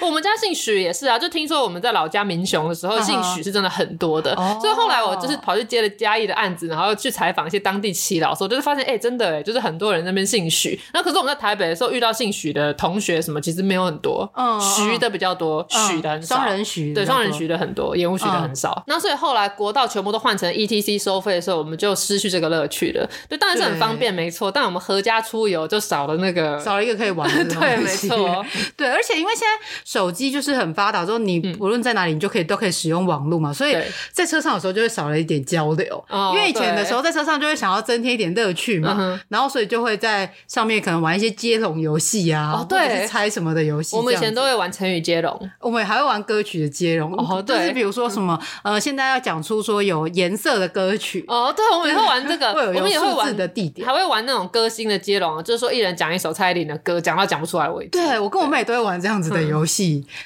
我们家姓许也是啊，就听说我们在老家民雄的时候，姓许是真的很多的，所以后来我就是跑去接了嘉义的案子，然后去采访一些当地耆老，我就是发现，哎，真的哎，就是很多人那边姓许。那可是我们在台北的时候遇到姓许的同学什么，其实没有很多，徐的比较多，许的很少，双人许对，双人许的很多，言午许的很少。那所以后来国道全部都换成 ETC 收费的时候，我们就失去这个乐趣了。对，当然是很方便，没错，但我们合家出游就少了那个，少了一个可以玩的东西。对，没错，对，而且因为现在。手机就是很发达，之后你无论在哪里，你就可以都可以使用网络嘛，所以在车上的时候就会少了一点交流。因为以前的时候在车上就会想要增添一点乐趣嘛，然后所以就会在上面可能玩一些接龙游戏啊，或者是猜什么的游戏。我们以前都会玩成语接龙，我们还会玩歌曲的接龙。哦，对，就是比如说什么呃，现在要讲出说有颜色的歌曲。哦，对，我们也会玩这个，我们也会玩的地点，还会玩那种歌星的接龙，就是说一人讲一首蔡依林的歌，讲到讲不出来为止。对，我跟我妹都会玩这样子的游戏。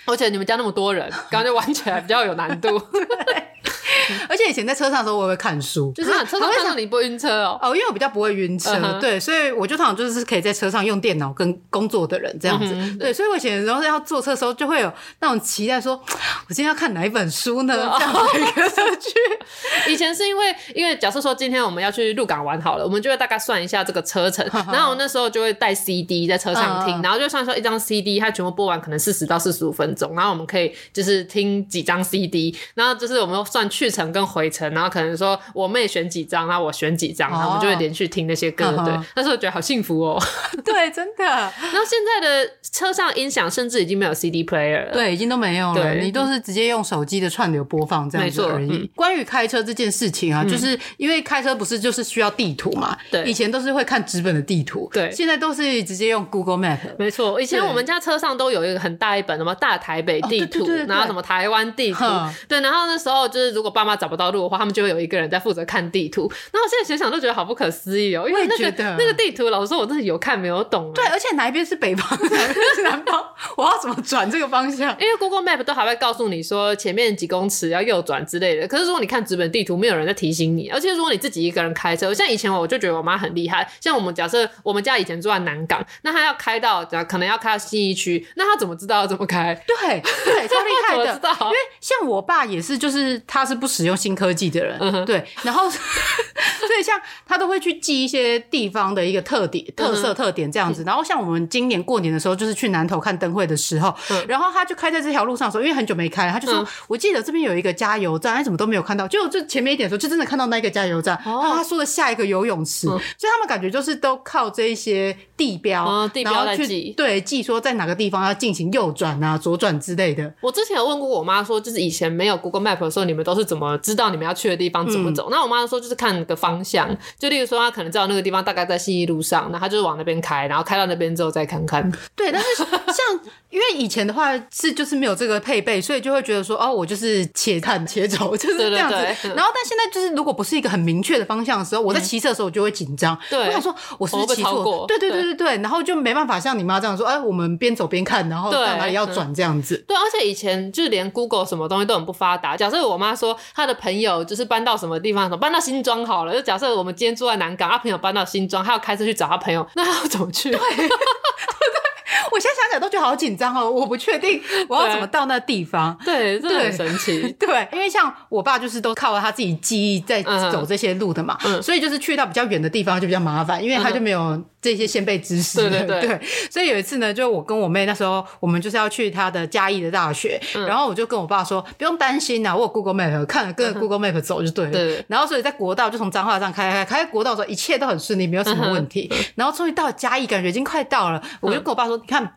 而且你们家那么多人，感觉玩起来比较有难度。而且以前在车上的时候，我也会看书，就是车上看到你不晕车哦。哦，因为我比较不会晕车，对，所以我就通常就是可以在车上用电脑跟工作的人这样子。对，所以我以前然后要坐车的时候，就会有那种期待，说 我今天要看哪一本书呢？这样子。以前是因为，因为假设说今天我们要去鹿港玩好了，我们就会大概算一下这个车程，然后我那时候就会带 CD 在车上听，然后就算说一张 CD 它全部播完可能四十到四十五分钟，然后我们可以就是听几张 CD，然后就是我们算去。程跟回程，然后可能说我妹选几张，然后我选几张，然后我们就会连续听那些歌。哦、对，那时候觉得好幸福哦。对，真的。然后现在的车上音响甚至已经没有 CD player 了，对，已经都没有了。对，你都是直接用手机的串流播放这样子而已。嗯、关于开车这件事情啊，就是因为开车不是就是需要地图嘛？对，以前都是会看纸本的地图，对，现在都是直接用 Google Map。没错，以前我们家车上都有一个很大一本什么大台北地图，哦、对对对对，然后什么台湾地图，对，然后那时候就是如果爸妈找不到路的话，他们就会有一个人在负责看地图。那我现在想想都觉得好不可思议哦，因为那个那个地图，老实说我真的有看没有懂。对，而且哪一边是北方，哪一边是南方，我要怎么转这个方向？因为 Google Map 都还会告诉你说前面几公尺要右转之类的。可是如果你看纸本地图，没有人在提醒你。而且如果你自己一个人开车，像以前我就觉得我妈很厉害。像我们假设我们家以前住在南港，那她要开到可能要开到信义区，那她怎么知道要怎么开？对对，超厉害的。知道因为像我爸也是，就是他是不使用新科技的人，嗯、对。然后 所以像他都会去记一些地方的一个特点、特色、特点这样子。然后像我们今年过年的时候，就是去南头看灯会的时候，嗯、然后他就开在这条路上的时候，因为很久没开，他就说：“嗯、我记得这边有一个加油站，哎怎么都没有看到。”就就前面一点的时候，就真的看到那个加油站。然后他说的下一个游泳池，嗯、所以他们感觉就是都靠这一些地标，嗯、地标来记，对，记说在哪个地方要进行右转啊、左转之类的。我之前有问过我妈说，就是以前没有 Google Map 的时候，你们都是怎么知道你们要去的地方怎么走？嗯、那我妈说就是看个方向，就例如说她可能知道那个地方大概在信义路上，那她就是往那边开，然后开到那边之后再看看。对，但是像因为以前的话是就是没有这个配备，所以就会觉得说哦，我就是且看且走，就是这样子。然后但现在就是如果不是一个很明确的方向的时候，我在骑车的时候我就会紧张。对，我想说我是不是骑错？对对对对对，然后就没办法像你妈这样说，哎，我们边走边看，然后到哪里要转这样子。对，而且以前就连 Google 什么东西都很不发达。假设我妈说她的朋友就是搬到什么地方，搬到新庄好了。就假设我们今天住在南港，他朋友搬到新庄，他要开车去找他朋友，那他要怎么去？对。我现在想起来都觉得好紧张哦，我不确定我要怎么到那地方。对，这很神奇。对，因为像我爸就是都靠他自己记忆在走这些路的嘛，嗯、所以就是去到比较远的地方就比较麻烦，因为他就没有这些先辈知识。对对对，对。所以有一次呢，就我跟我妹那时候，我们就是要去她的嘉义的大学，嗯、然后我就跟我爸说，不用担心呐，我有 Google Map 看了，跟着 Google Map 走就对了。对，对。然后所以在国道就从彰化上开开开国道的时候，一切都很顺利，没有什么问题。嗯、然后终于到了嘉义，感觉已经快到了，我就跟我爸说，你看。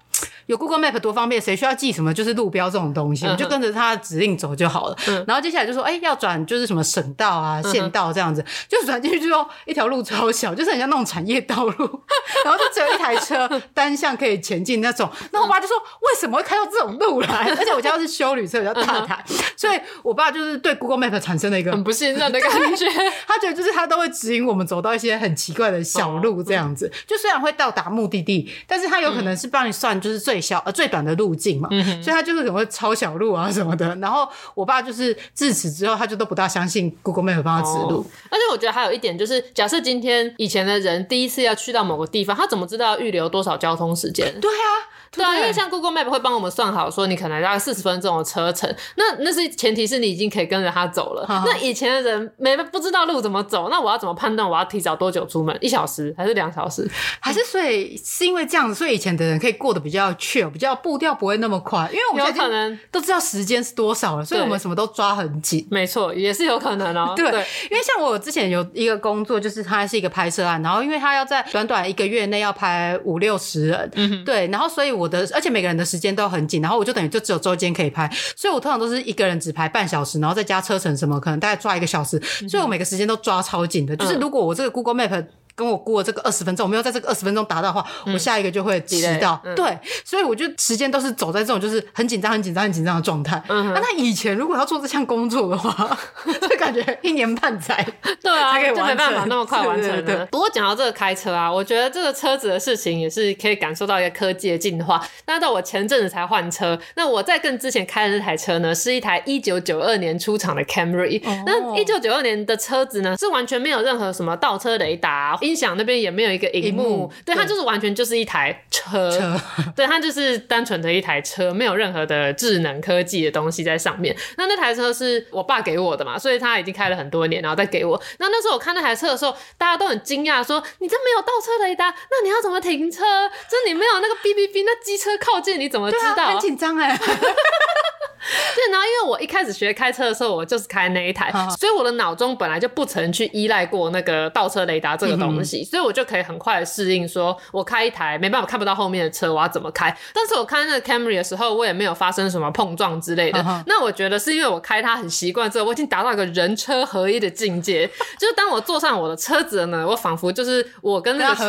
有 Google Map 多方便，谁需要记什么就是路标这种东西，我、就跟着它的指令走就好了。嗯、然后接下来就说，哎、欸，要转就是什么省道啊、县道这样子，嗯、就转进去之后，一条路超小，就是很像那种产业道路，然后就只有一台车单向可以前进那种。那我爸就说，为什么会开到这种路来？而且我家是修旅车，比较大台，嗯、所以我爸就是对 Google Map 产生了一个很不信任的感觉。他觉得就是他都会指引我们走到一些很奇怪的小路这样子，哦、就虽然会到达目的地，但是他有可能是帮你算就是最小呃最短的路径嘛，嗯、所以他就是可能会抄小路啊什么的。然后我爸就是自此之后，他就都不大相信 Google Map 帮他指路。哦。而且我觉得还有一点就是，假设今天以前的人第一次要去到某个地方，他怎么知道要预留多少交通时间？对啊。对啊，因为像 Google Map 会帮我们算好，说你可能大概四十分钟的车程，那那是前提是你已经可以跟着他走了。好好，那以前的人没不知道路怎么走，那我要怎么判断我要提早多久出门？一小时还是两小时？还是所以是因为这样子，所以以前的人可以过得比较 chill，比较步调不会那么快，因为我们可能都知道时间是多少了，所以我们什么都抓很紧。没错，也是有可能哦。对，对，因为像我之前有一个工作，就是它是一个拍摄案，然后因为他要在短短一个月内要拍五六十人，嗯，对，然后所以我的而且每个人的。时间都很紧，然后我就等于就只有周间可以拍，所以我通常都是一个人只拍半小时，然后再加车程什么，可能大概抓一个小时，所以我每个时间都抓超紧的。就是如果我这个 Google Map。跟我过了这个二十分钟，我没有在这个二十分钟达到的话，嗯、我下一个就会迟到。嗯、对，所以我就时间都是走在这种就是很紧张、很紧张、很紧张的状态。那他以前如果要做这项工作的话，就感觉一年半载，对啊，就没办法那么快完成的。不过讲到这个开车啊，我觉得这个车子的事情也是可以感受到一个科技的进化。那到我前阵子才换车，那我在更之前开的那台车呢，是一台一九九二年出厂的 Camry。哦、那一九九二年的车子呢，是完全没有任何什么倒车雷达，音响那边也没有。一个荧幕，幕对，它就是完全就是一台车，车 对，它就是单纯的一台车，没有任何的智能科技的东西在上面。那那台车是我爸给我的嘛，所以他已经开了很多年，然后再给我。那那时候我看那台车的时候，大家都很惊讶，说：“你这没有倒车雷达，那你要怎么停车？这你没有那个哔哔哔，那机车靠近你怎么知道？” 啊、很紧张哎。对，然后，因为我一开始学开车的时候，我就是开那一台，所以我的脑中本来就不曾去依赖过那个倒车雷达这个东西，所以我就可以很快的适应，说我开一台没办法看不到后面的车，我要怎么开。但是我开那个 Camry 的时候，我也没有发生什么碰撞之类的。那我觉得是因为我开它很习惯之后，我已经达到一个人车合一的境界，就是当我坐上我的车子了呢，我仿佛就是我跟那个车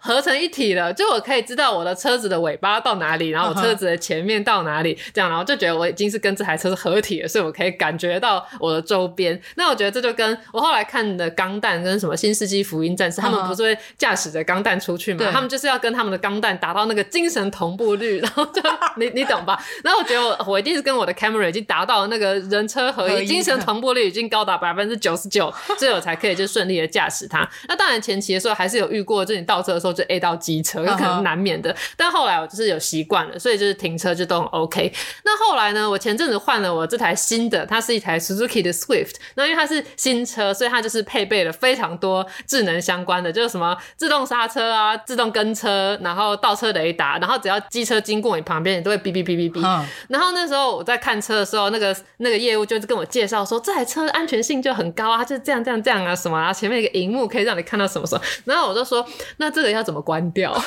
合成一体了，就我可以知道我的车子的尾巴到哪里，然后我车子的前面到哪里，这样，然后就觉得我已经是跟这台车是合体的，所以我可以感觉到我的周边。那我觉得这就跟我后来看的《钢弹》跟什么《新世纪福音战士》，他们不是会驾驶着钢弹出去嘛？他们就是要跟他们的钢弹达到那个精神同步率，然后就你你懂吧？然后我觉得我我一定是跟我的 camera 已经达到了那个人车合一，精神同步率已经高达百分之九十九，所以我才可以就顺利的驾驶它。那当然前期的时候还是有遇过，就你倒车的时候就 A 到机车，有可能难免的。但后来我就是有习惯了，所以就是停车就都很 OK。那后来呢，我前阵子换了我这台新的，它是一台 Suzuki 的 Swift。那因为它是新车，所以它就是配备了非常多智能相关的，就是什么自动刹车啊、自动跟车，然后倒车雷达，然后只要机车经过你旁边，你都会哔哔哔哔哔。然后那时候我在看车的时候，那个那个业务就是跟我介绍说，这台车安全性就很高啊，就是这样这样这样啊什么，然后前面一个荧幕可以让你看到什么什么。然后我就说，那这个要怎么关掉？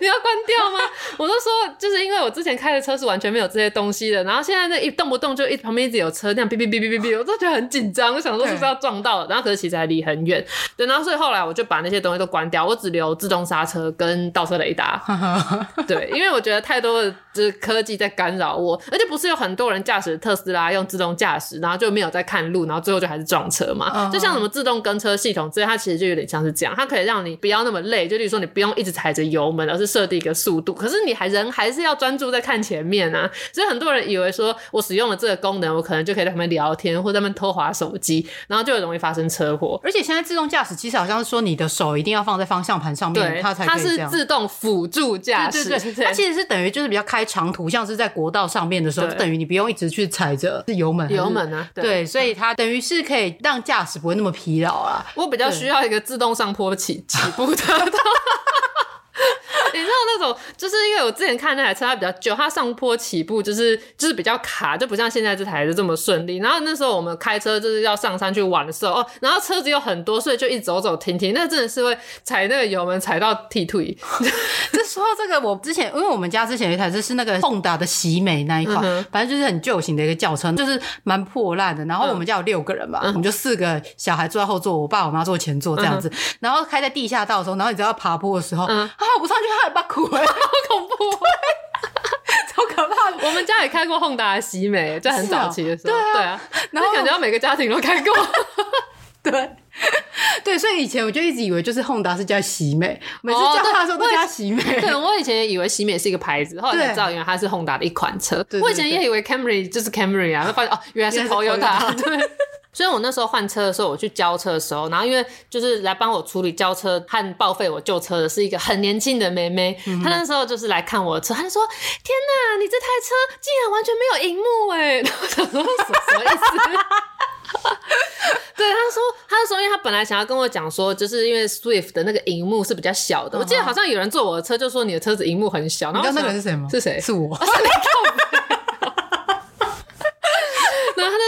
你要关掉吗？我都说，就是因为我之前开的车是完全没有这些东西的，然后现在那一动不动就一旁边一直有车，那样哔哔哔哔哔哔，我都觉得很紧张，我想说是不是要撞到了，然后可是其实还离很远，对，然后所以后来我就把那些东西都关掉，我只留自动刹车跟倒车雷达，对，因为我觉得太多的就是科技在干扰我，而且不是有很多人驾驶特斯拉用自动驾驶，然后就没有在看路，然后最后就还是撞车嘛，就像什么自动跟车系统之类，它其实就有点像是这样，它可以让你不要那么累，就例如说你不用一直踩着油门，而是设定一个速度，可是你还人还是要专注在看前面啊，所以很多人以为说我使用了这个功能，我可能就可以在旁边聊天或者在那边偷滑手机，然后就很容易发生车祸。而且现在自动驾驶其实好像是说你的手一定要放在方向盘上面，它才。它是自动辅助驾驶，对对对，它其实是等于就是比较开长途，像是在国道上面的时候，就等于你不用一直去踩着油门，油门啊，对，对，所以它等于是可以让驾驶不会那么疲劳啊。我比较需要一个自动上坡起起步的。你知道那种，就是因为我之前看那台车，它比较旧，它上坡起步就是就是比较卡，就不像现在这台是这么顺利。然后那时候我们开车就是要上山去玩的时候，哦，然后车子又很多，所以就一直走走停停，那真的是会踩那个油门踩到踢腿。这说到这个，我之前因为我们家之前有一台车是那个 Honda 的喜美那一款，嗯、反正就是很旧型的一个轿车，就是蛮破烂的。然后我们家有六个人吧，嗯、我们就四个小孩坐在后座，我爸我妈坐前座这样子。嗯、然后开在地下道的时候，然后你知道爬坡的时候，嗯、啊，我上去他。把苦哎，好恐怖，超可怕的。我们家也开过 Honda 的喜美，在很早期的时候，对啊，然后感觉到每个家庭都开过，对对，所以以前我就一直以为就是 Honda 是叫喜美，每次叫他的时候都叫喜美。对，我以前也以为喜美是一个牌子，后来才知道原来它是 Honda 的一款车。我以前也以为 Camry 就是 Camry 啊，发现哦，原来是 Toyota。对。所以我那时候换车的时候，我去交车的时候，然后因为就是来帮我处理交车和报废我旧车的是一个很年轻的妹妹，嗯、她那时候就是来看我的车，她就说：“天哪，你这台车竟然完全没有荧幕哎！”然 后我想说什么，意思？对，她说，她说，因为她本来想要跟我讲说，就是因为 Swift 的那个荧幕是比较小的，我记得好像有人坐我的车就说你的车子荧幕很小。然后那个是谁吗？是谁？是我。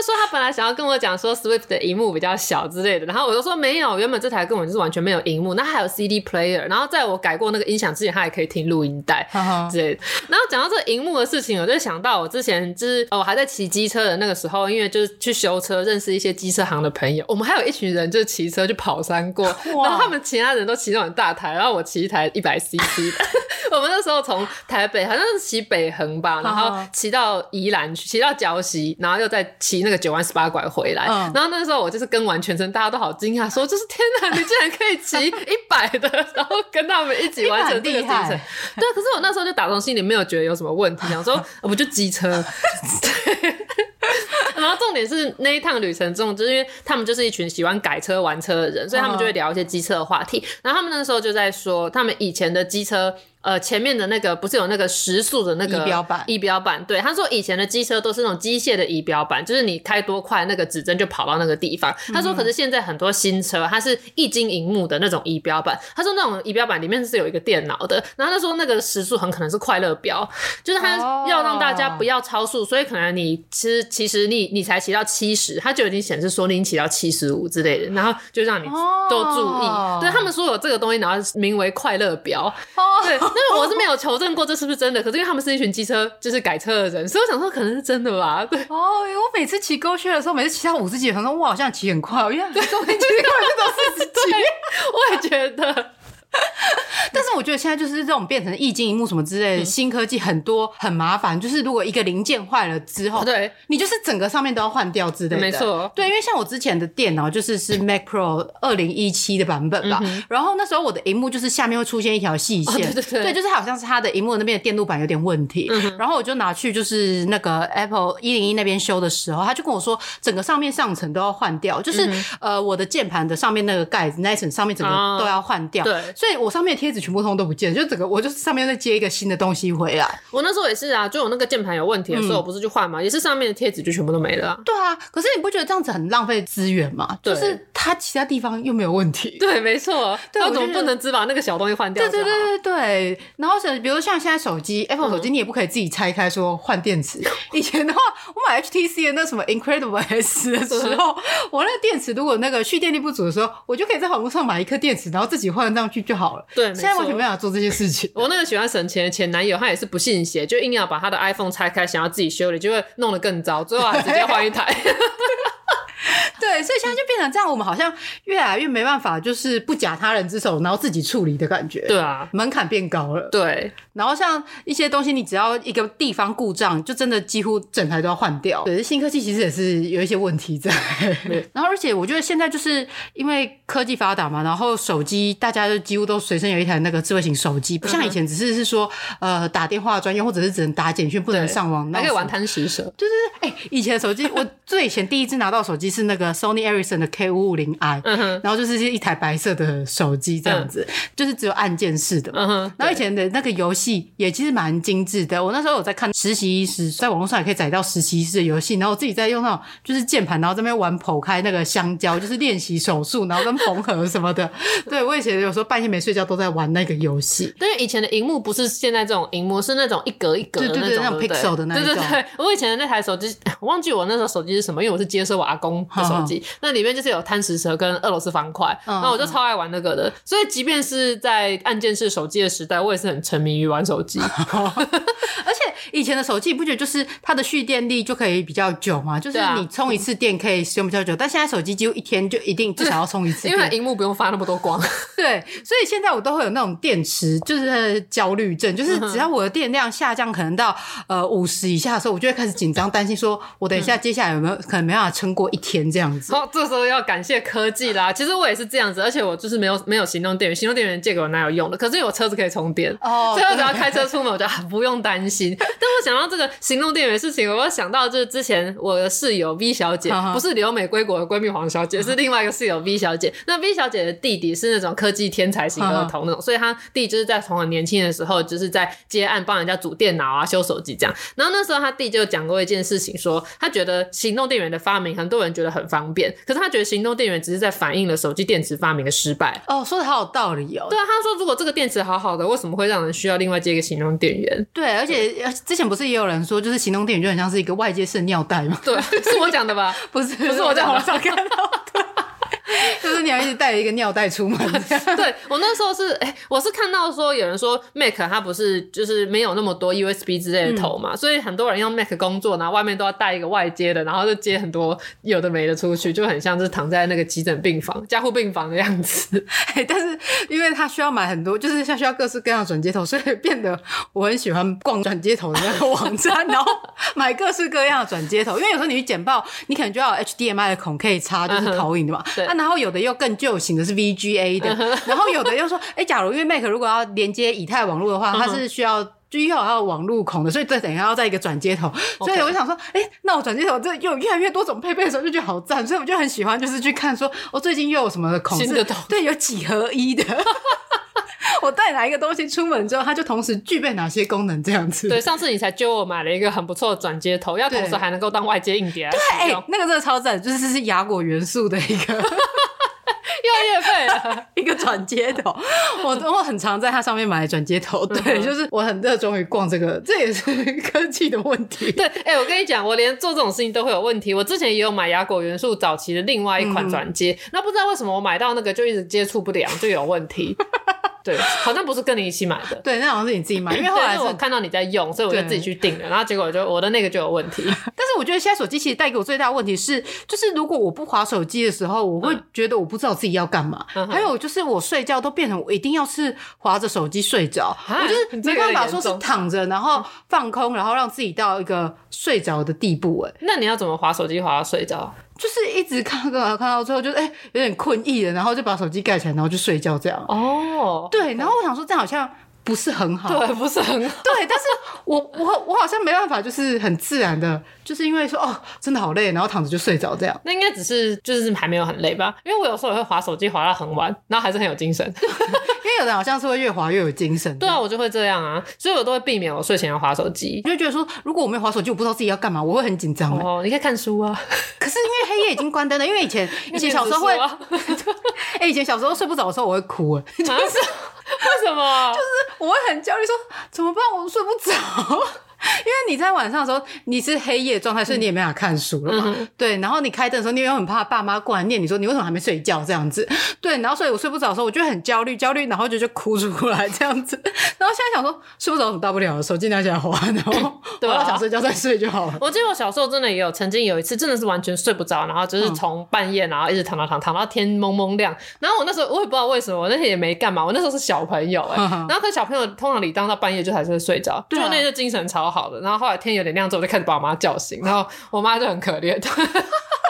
说他本来想要跟我讲说 Swift 的荧幕比较小之类的，然后我就说没有，原本这台根本就是完全没有荧幕，那还有 CD player，然后在我改过那个音响之前，它也可以听录音带之类的。然后讲到这荧幕的事情，我就想到我之前就是哦我还在骑机车的那个时候，因为就是去修车，认识一些机车行的朋友，我们还有一群人就是骑车去跑山过，然后他们其他人都骑那种大台，然后我骑一台一百 CC 的。我们那时候从台北好像是骑北横吧，然后骑到宜兰去，骑到礁溪，然后又再骑那个九弯十八拐回来。嗯、然后那时候我就是跟完全程，大家都好惊讶，说就是天哪，你竟然可以骑一百的，然后跟他们一起完成这个行程。对，可是我那时候就打从心里没有觉得有什么问题，想说 我不就机车。对然后重点是那一趟旅程中，就是因为他们就是一群喜欢改车玩车的人，所以他们就会聊一些机车的话题。然后他们那时候就在说，他们以前的机车。呃前面的那个不是有那个时速的那个仪表板？仪表板，对，他说以前的机车都是那种机械的仪表板，就是你开多快，那个指针就跑到那个地方。他说，可是现在很多新车它是一晶荧幕的那种仪表板，他说那种仪表板里面是有一个电脑的，然后他说那个时速很可能是快乐标，就是他要让大家不要超速，所以可能你其实其实你你才骑到七十，他就已经显示说你骑到七十五之类的，然后就让你都注意。对，他们说有这个东西，然后名为快乐标。对，那我是没有求证过这是不是真的，可是因为他们是一群机车就是改车的人，所以我想说可能是真的吧。对 哦，我每次骑 GoShare 的时候，每次骑到五十几，我说哇，好像骑很快，因为对，中间骑过来就都四十几，我也觉得。但是我觉得现在就是这种变成液晶荧幕什么之类的新科技，很多很麻烦。就是如果一个零件坏了之后，对，你就是整个上面都要换掉之类的。没错，对，因为像我之前的电脑就是是 Mac Pro 二零一七的版本吧，然后那时候我的荧幕就是下面会出现一条细线，对对对，对，就是好像是它的荧幕那边的电路板有点问题，然后我就拿去就是那个 Apple 一零一那边修的时候，他就跟我说整个上面上层都要换掉，就是呃我的键盘的上面那个盖子那一层上面整个都要换掉，对，所以我上面的贴纸。全部通都不见，就整个我就是上面再接一个新的东西回来。我那时候也是啊，就我那个键盘有问题的时候，我不是去换嘛，也是上面的贴纸就全部都没了。对啊，可是你不觉得这样子很浪费资源吗？就是它其他地方又没有问题。对，没错。对，我怎么不能只把那个小东西换掉？对对对对对。然后是比如像现在手机，Apple 手机你也不可以自己拆开说换电池。以前的话，我买 HTC 的那什么 Incredible S 的时候，我那个电池如果那个蓄电力不足的时候，我就可以在网络上买一颗电池，然后自己换上去就好了。对。现在完全没办法做这些事情。我那个喜欢省钱的前男友，他也是不信邪，就硬要把他的 iPhone 拆开，想要自己修理，就会弄得更糟，最后还直接换一台。对，所以现在就变成这样，我们好像越来越没办法，就是不假他人之手，然后自己处理的感觉。对啊，门槛变高了。对，然后像一些东西，你只要一个地方故障，就真的几乎整台都要换掉。对，新科技其实也是有一些问题在。对，然后而且我觉得现在就是因为科技发达嘛，然后手机大家就几乎都随身有一台那个智慧型手机，不像以前只是是说呃打电话专用，或者是只能打简讯不能上网，还可以玩贪食蛇。对对对，哎、欸，以前手机我最以前第一次拿到手机是那个 Sony Ericsson 的 K 五五零 I，然后就是一台白色的手机这样子，嗯、就是只有按键式的。嗯哼，然后以前的那个游戏也其实蛮精致的。我那时候有在看实习医师，在网络上也可以载到实习医师的游戏，然后我自己在用那种就是键盘，然后这边玩剖开那个香蕉，就是练习手术，然后跟缝合什么的。对，我以前有时候半夜没睡觉都在玩那个游戏。但是以前的荧幕不是现在这种荧幕，是那种一格一格的那种，对对对，那种 pixel 的那种。对对对，我以前的那台手机，我忘记我那时候手机是什么，因为我是接收我阿公的手机，那里面就是有贪食蛇跟俄罗斯方块，那我就超爱玩那个的。所以即便是在按键式手机的时代，我也是很沉迷于玩手机。而且以前的手机，你不觉得就是它的蓄电力就可以比较久吗？就是你充一次电可以使用比较久。但现在手机几乎一天就一定至少要充一次，因为荧幕不用发那么多光。对，所以现在我都会有那种电池就是焦虑症，就是只要我的电量下降可能到呃五十以下的时候，我就会开始紧张担心，说我等一下接下来有没有可能没办法撑过一天这样子。哦，这时候要感谢科技啦。其实我也是这样子，而且我就是没有没有行动电源，行动电源借给我男友用的。可是因为我车子可以充电，哦，所以我只要开车出门，我就不用担心。但我想到这个行动电源的事情，我想到就是之前我的室友 V 小姐，不是留美归国的闺蜜黄小姐，是另外一个室友 V 小姐。那 V 小姐的弟弟是那种科技天才型儿童那种，所以他弟就是在从很年轻的时候，就是在接案帮人家组电脑啊、修手机这样。然后那时候他弟就讲过一件事情，说他觉得行动电源的发明，很多人觉得很方便，可是他觉得行动电源只是在反映了手机电池发明的失败。哦，说的好有道理哦。对啊，他说如果这个电池好好的，为什么会让人需要另外接一个行动电源？对，而且之前不是也有人说，就是行动电源就很像是一个外接式尿袋吗？对，是我讲的吧？不是，不是我在网上看到的。就是你要一直带一个尿袋出门。对，我那时候是，哎、欸，我是看到说有人说 Mac 它不是就是没有那么多 USB 之类的头嘛，嗯、所以很多人用 Mac 工作，然后外面都要带一个外接的，然后就接很多有的没的出去，就很像是躺在那个急诊病房、加护病房的样子。欸、但是因为他需要买很多，就是像需要各式各样的转接头，所以变得我很喜欢逛转接头的那个网站，然后买各式各样的转接头。因为有时候你去剪报，你可能就要有 HDMI 的孔可以插，就是投影的嘛。对。然后有的又更旧型的是 VGA 的，然后有的又说，哎、欸，假如因为 Mac 如果要连接以太网络的话，它是需要就又要网路孔的，所以这等一下要再一个转接头。Okay. 所以我想说，哎、欸，那我转接头这又有越来越多种配备的时候，就觉得好赞，所以我就很喜欢，就是去看说，我最近又有什么孔是，对，有几合一的。我带哪一个东西出门之后，它就同时具备哪些功能这样子。对，上次你才揪我买了一个很不错的转接头，要同时还能够当外接硬碟。对，哎、欸，那个真的超赞，就是这是雅果元素的一个。又业费了一个转接头，我我很常在它上面买转接头，对，就是我很热衷于逛这个，这也是科技的问题。对，哎、欸，我跟你讲，我连做这种事情都会有问题。我之前也有买雅果元素早期的另外一款转接，嗯、那不知道为什么我买到那个就一直接触不良，就有问题。对，好像不是跟你一起买的。对，那好像是你自己买，因为后来是我看到你在用，所以我就自己去订了。然后结果就我的那个就有问题。但是我觉得现在手机其实带给我最大的问题是，就是如果我不滑手机的时候，我会觉得我不知道自己要干嘛。嗯、还有就是我睡觉都变成我一定要是滑着手机睡着，我就是没办法说是躺着然后放空，然后让自己到一个睡着的地步。哎，那你要怎么滑手机滑到睡着？就是一直看，看到看到最后就哎、欸、有点困意了，然后就把手机盖起来，然后就睡觉这样。哦，对，然后我想说这样好像不是很好，对，不是很好。对，但是我我我好像没办法，就是很自然的。就是因为说哦，真的好累，然后躺着就睡着这样。那应该只是就是还没有很累吧？因为我有时候也会滑手机滑到很晚，然后还是很有精神。因为有人好像是会越滑越有精神。对啊，我就会这样啊，所以我都会避免我睡前要滑手机。就觉得说，如果我没有滑手机，我不知道自己要干嘛，我会很紧张。哦，你可以看书啊。可是因为黑夜已经关灯了，因为以前以前小时候会，哎、欸，以前小时候睡不着的时候我会哭哎，就是为什么？就是我会很焦虑，说怎么办？我睡不着。因为你在晚上的时候你是黑夜状态，所以你也没法看书了嘛。嗯、对，然后你开灯的时候，你又很怕爸妈过来念你说你为什么还没睡觉这样子。对，然后所以我睡不着的时候，我就很焦虑，焦虑，然后就就哭出来这样子。然后现在想说睡不着有什么大不了的，手机拿起来滑，然后 对啊，想睡觉再睡就好了。我记得我小时候真的也有曾经有一次，真的是完全睡不着，然后就是从半夜然后一直躺到躺躺到天蒙蒙亮。然后我那时候我也不知道为什么，我那天也没干嘛，我那时候是小朋友哎、欸，然后可小朋友通常理当到半夜就还是会睡着，就那天精神超好的。然后后来天。有点亮之后，我就开始把我妈叫醒，然后我妈就很可怜，她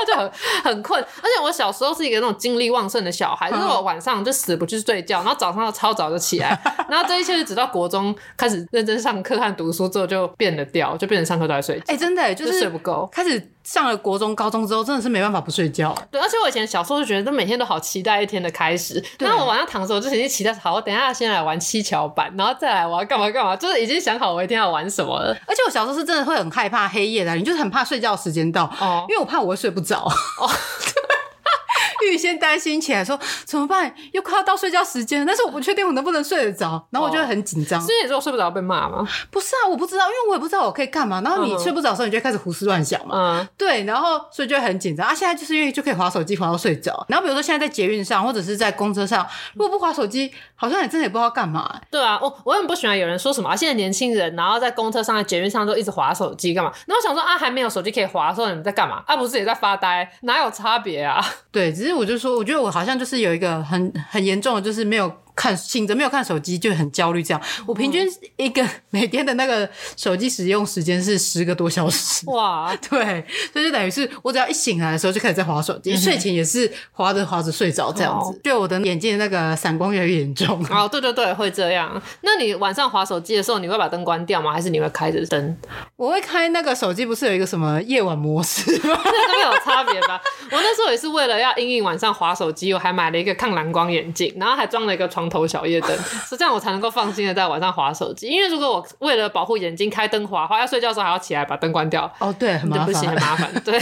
就很很困。而且我小时候是一个那种精力旺盛的小孩，就是我晚上就死不去睡觉，然后早上要超早就起来。然后这一切就直到国中开始认真上课和读书之后，就变了调，就变成上课都在睡觉。哎、欸，真的、欸，就是、就睡不够，开始。上了国中、高中之后，真的是没办法不睡觉。对，而且我以前小时候就觉得，都每天都好期待一天的开始。那我晚上躺的时候，我就已经期待好，我等一下先来玩七巧板，然后再来我要干嘛干嘛，就是已经想好我一天要玩什么了。而且我小时候是真的会很害怕黑夜的，你就是很怕睡觉时间到，哦，因为我怕我会睡不着。哦。预先担心起来说怎么办？又快要到睡觉时间了，但是我不确定我能不能睡得着，然后我就会很紧张。所以你说睡不着被骂吗？不是啊，我不知道，因为我也不知道我可以干嘛。然后你睡不着的时候，你就开始胡思乱想嘛。嗯，对，然后所以就会很紧张啊。现在就是因为就可以划手机划到睡着。然后比如说现在在捷运上或者是在公车上，如果不划手机，好像也真的也不知道干嘛、欸。对啊，我我很不喜欢有人说什么啊，现在年轻人然后在公车上、在捷运上都一直划手机干嘛？那我想说啊，还没有手机可以划的时候，你们在干嘛？啊，不是也在发呆？哪有差别啊？对，只是我就说，我觉得我好像就是有一个很很严重的，就是没有。看醒着没有看手机就很焦虑，这样我平均一个每天的那个手机使用时间是十个多小时。哇，对，所以就等于是我只要一醒来的时候就开始在划手机，嗯、睡前也是划着划着睡着这样子。就、哦、我的眼睛的那个散光越来越严重。哦，对对对，会这样。那你晚上划手机的时候，你会把灯关掉吗？还是你会开着灯？我会开那个手机，不是有一个什么夜晚模式吗？那没有差别吧？我那时候也是为了要因应晚上划手机，我还买了一个抗蓝光眼镜，然后还装了一个床头小夜灯，是这样我才能够放心的在晚上划手机。因为如果我为了保护眼睛开灯划花要睡觉的时候还要起来把灯关掉。哦，对，很麻烦，不行，很麻烦，对。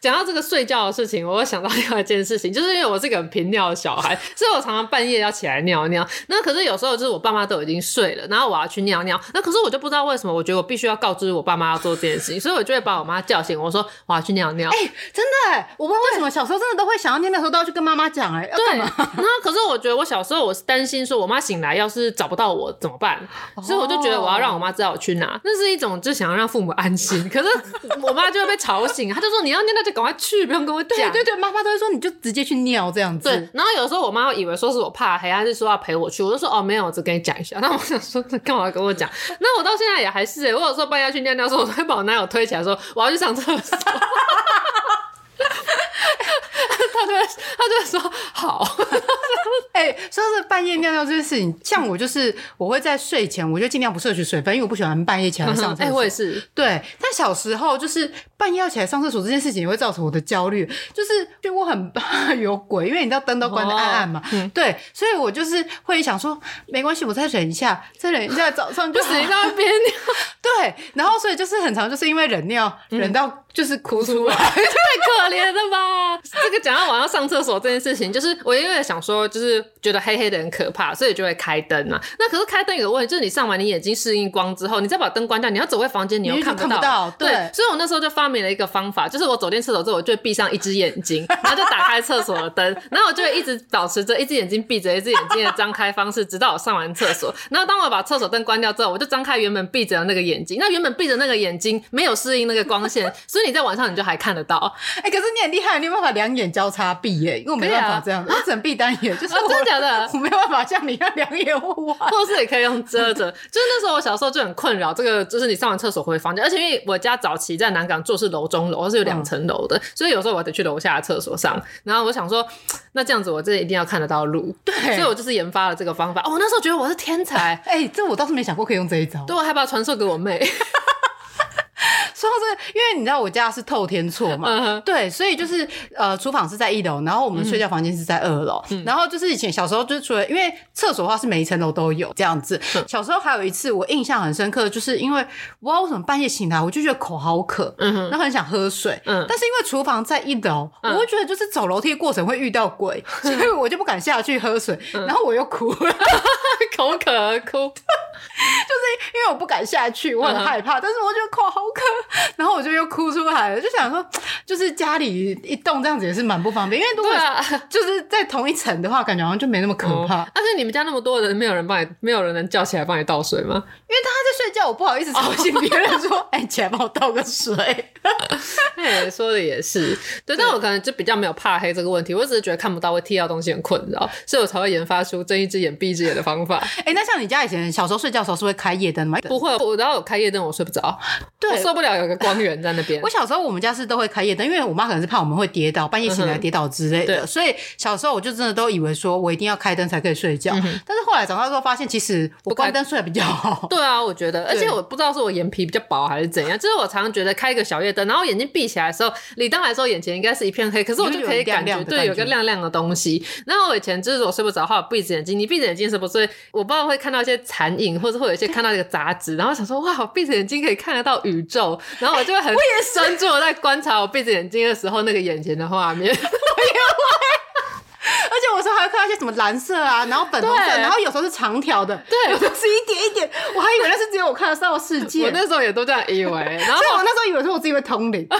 讲到这个睡觉的事情，我会想到另外一件事情，就是因为我是个很频尿的小孩，所以我常常半夜要起来尿尿。那可是有时候就是我爸妈都已经睡了，然后我要去尿尿。那可是我就不知道为什么，我觉得我必须要告知我爸妈要做这件事情，所以我就会把我妈叫醒，我说我要去尿尿。哎、欸，真的、欸，我不知道为什么小时候真的都会想要尿尿的时候都要去跟妈妈讲，哎，对。然后可是我觉得我小时候我是担心说我妈醒来要是找不到我怎么办，所以我就觉得我要让我妈知道我去哪，那是一种就想要让父母安心。可是我妈就会被吵醒，她就说你要尿尿就赶快去，不用。对对对，妈妈都会说你就直接去尿这样子。对，然后有时候我妈会以为说是我怕黑，还是说要陪我去，我就说哦没有，我只跟你讲一下。那我想说，那 干嘛跟我讲？那我到现在也还是欸，我有时候半夜去尿尿的时候，我会把我男友推起来说我要去上厕所。他就会就说好。哎、欸，说是半夜尿尿这件事情，像我就是我会在睡前，我就尽量不摄取水分，因为我不喜欢半夜起来上厕所。哎、欸，我也是。对，但小时候就是半夜要起来上厕所这件事情，也会造成我的焦虑，就是就我很怕有鬼，因为你知道灯都关的暗暗嘛。哦、对，所以我就是会想说，没关系，我再忍一下，再忍一下，早上就死一到憋尿。对，然后所以就是很长，就是因为忍尿忍到就是哭出来，太可怜了吧？这个讲到晚上上厕所这件事情，就是我因为想说，就是觉得黑黑的很可怕，所以就会开灯嘛。那可是开灯有个问题，就是你上完你眼睛适应光之后，你再把灯关掉，你要走回房间，你又看不到。不到对，对，所以我那时候就发明了一个方法，就是我走进厕所之后，我就闭上一只眼睛，然后就打开厕所的灯，然后我就会一直保持着一只眼睛闭着，一只眼睛的张开方式，直到我上完厕所。然后当我把厕所灯关掉之后，我就张开原本闭着的那个眼睛。那原本闭着那个眼睛没有适应那个光线，所以你在晚上你就还看得到。哎、欸，可是你很厉害，你有办法两眼交叉闭耶，因为我没办法这样，我只能闭单眼，就是真的假的？我没办法像你一样两眼或是也可以用遮着。就是那时候我小时候就很困扰，这个就是你上完厕所回房间，而且因为我家早期在南港住是楼中楼，是有两层楼的、嗯，所以有时候我得去楼下的厕所上。然后我想说，那这样子我这一定要看得到路，对，所以我就是研发了这个方法。哦，我那时候觉得我是天才，哎、欸，这我倒是没想过可以用这一招，对，我还把它传授给我妹。说到这个，因为你知道我家是透天厝嘛，uh -huh. 对，所以就是呃，厨房是在一楼，然后我们睡觉房间是在二楼，嗯，然后就是以前小时候就是除了因为厕所的话是每一层楼都有这样子，嗯，小时候还有一次我印象很深刻，就是因为我不知道为什么半夜醒来我就觉得口好渴，然后很想喝水，嗯，但是因为厨房在一楼，嗯，我会觉得就是走楼梯的过程会遇到鬼，嗯，所以我就不敢下去喝水，嗯，然后我又哭了，口渴而哭，就是因为我不敢下去，我很害怕，嗯，但是我觉得口好渴。然后我就又哭出来了，就想说，就是家里一栋这样子也是蛮不方便，因为如果就是在同一层的话，感觉好像就没那么可怕。但是你们家那么多人，没有人帮你，没有人能叫起来帮你倒水吗？因为他在睡觉，我不好意思吵醒别人 说，哎、起来帮我倒个水。哎，说的也是，对，但我可能就比较没有怕黑这个问题，我只是觉得看不到会踢到东西很困扰，所以我才会研发出睁一只眼闭一只眼的方法。哎、欸，那像你家以前小时候睡觉的时候是会开夜灯吗？不会，我然后有开夜灯我睡不着，对，我受不了。有个光源在那边。我小时候我们家是都会开夜灯，因为我妈可能是怕我们会跌倒，半夜醒来跌倒之类的，嗯、所以小时候我就真的都以为说我一定要开灯才可以睡觉。嗯、但是后来长大之后发现，其实我关灯睡得比较好。对啊，我觉得，而且我不知道是我眼皮比较薄还是怎样，就是我常常觉得开一个小夜灯，然后眼睛闭起来的时候，理当来说眼前应该是一片黑，可是我就可以感觉，对，有个亮亮的东西。然后我以前就是我睡不着的话，我闭着眼睛，你闭着眼睛是不是我不知道会看到一些残影，或者会有一些看到一个杂质，然后想说哇，我闭着眼睛可以看得到宇宙，然后我就会很。专注在观察我闭着眼睛的时候，那个眼前的画面。而且我说还会看到一些什么蓝色啊，然后粉红色，然后有时候是长条的，对，有的是一点一点，我还以为那是只有我看得到世界。我那时候也都这样以为，然后所以我那时候以为说我自己会通灵，我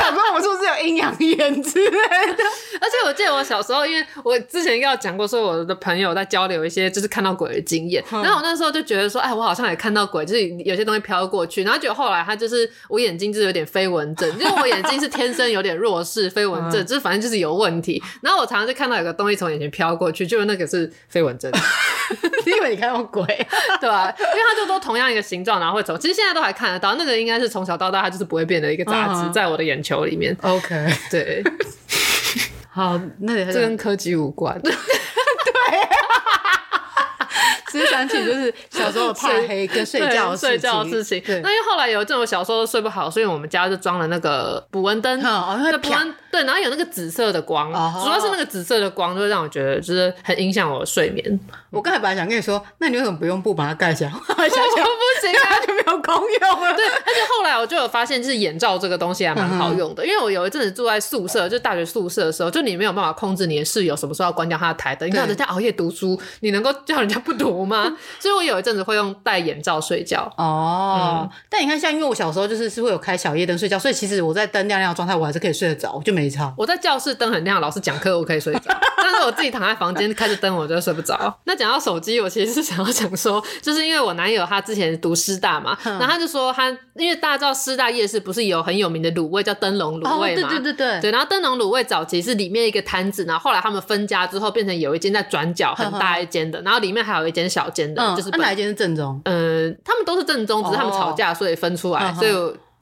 想说我是不是有阴阳眼之类的。而且我记得我小时候，因为我之前应该有讲过，说我的朋友在交流一些就是看到鬼的经验，然后我那时候就觉得说，哎，我好像也看到鬼，就是有些东西飘过去，然后结果后来他就是我眼睛就是有点飞蚊症，因为我眼睛是天生有点弱视，飞蚊症，就是反正就是有问题。然后我常常就看到有个东西从眼前飘过去，就是那个是飞蚊症，你以为你看到鬼，对吧、啊？因为它就都同样一个形状，然后会走。其实现在都还看得到，那个应该是从小到大它就是不会变的一个杂质，在我的眼球里面。OK，对，好，那这跟科技无关。对。其实想起就是小时候怕黑跟睡觉睡觉的事情。那因为后来有一阵我小时候睡不好，所以我们家就装了那个补蚊灯。哦，那捕蚊对，然后有那个紫色的光，哦，主要是那个紫色的光，就会让我觉得就是很影响我的睡眠。我刚才本来想跟你说，那你为什么不用布把它盖起来？想想 不行，它就没有功用了。对，而且后来我就有发现，就是眼罩这个东西还蛮好用的。因为我有一阵子住在宿舍，就大学宿舍的时候，就你没有办法控制你的室友什么时候要关掉他的台灯，你看人家熬夜读书，你能够叫人家不读吗？所以我有一阵子会用戴眼罩睡觉。哦、嗯，但你看，像因为我小时候就是是会有开小夜灯睡觉，所以其实我在灯亮亮的状态，我还是可以睡得着，我就没差。我在教室灯很亮，老师讲课我可以睡着，但是我自己躺在房间开着灯，我就睡不着。那讲到手机，我其实是想要讲说，就是因为我男友他之前读师大嘛，然后他就说他因为大家知道师大夜市不是有很有名的卤味叫灯笼卤味嘛、哦？对对对对。对，然后灯笼卤味早期是里面一个摊子，然后后来他们分家之后变成有一间在转角很大一间的，然后里面还有一间小间的。嗯、就是、啊、哪一间是正宗？嗯，他们都是正宗，只是他们吵架，所以分出来，哦、所以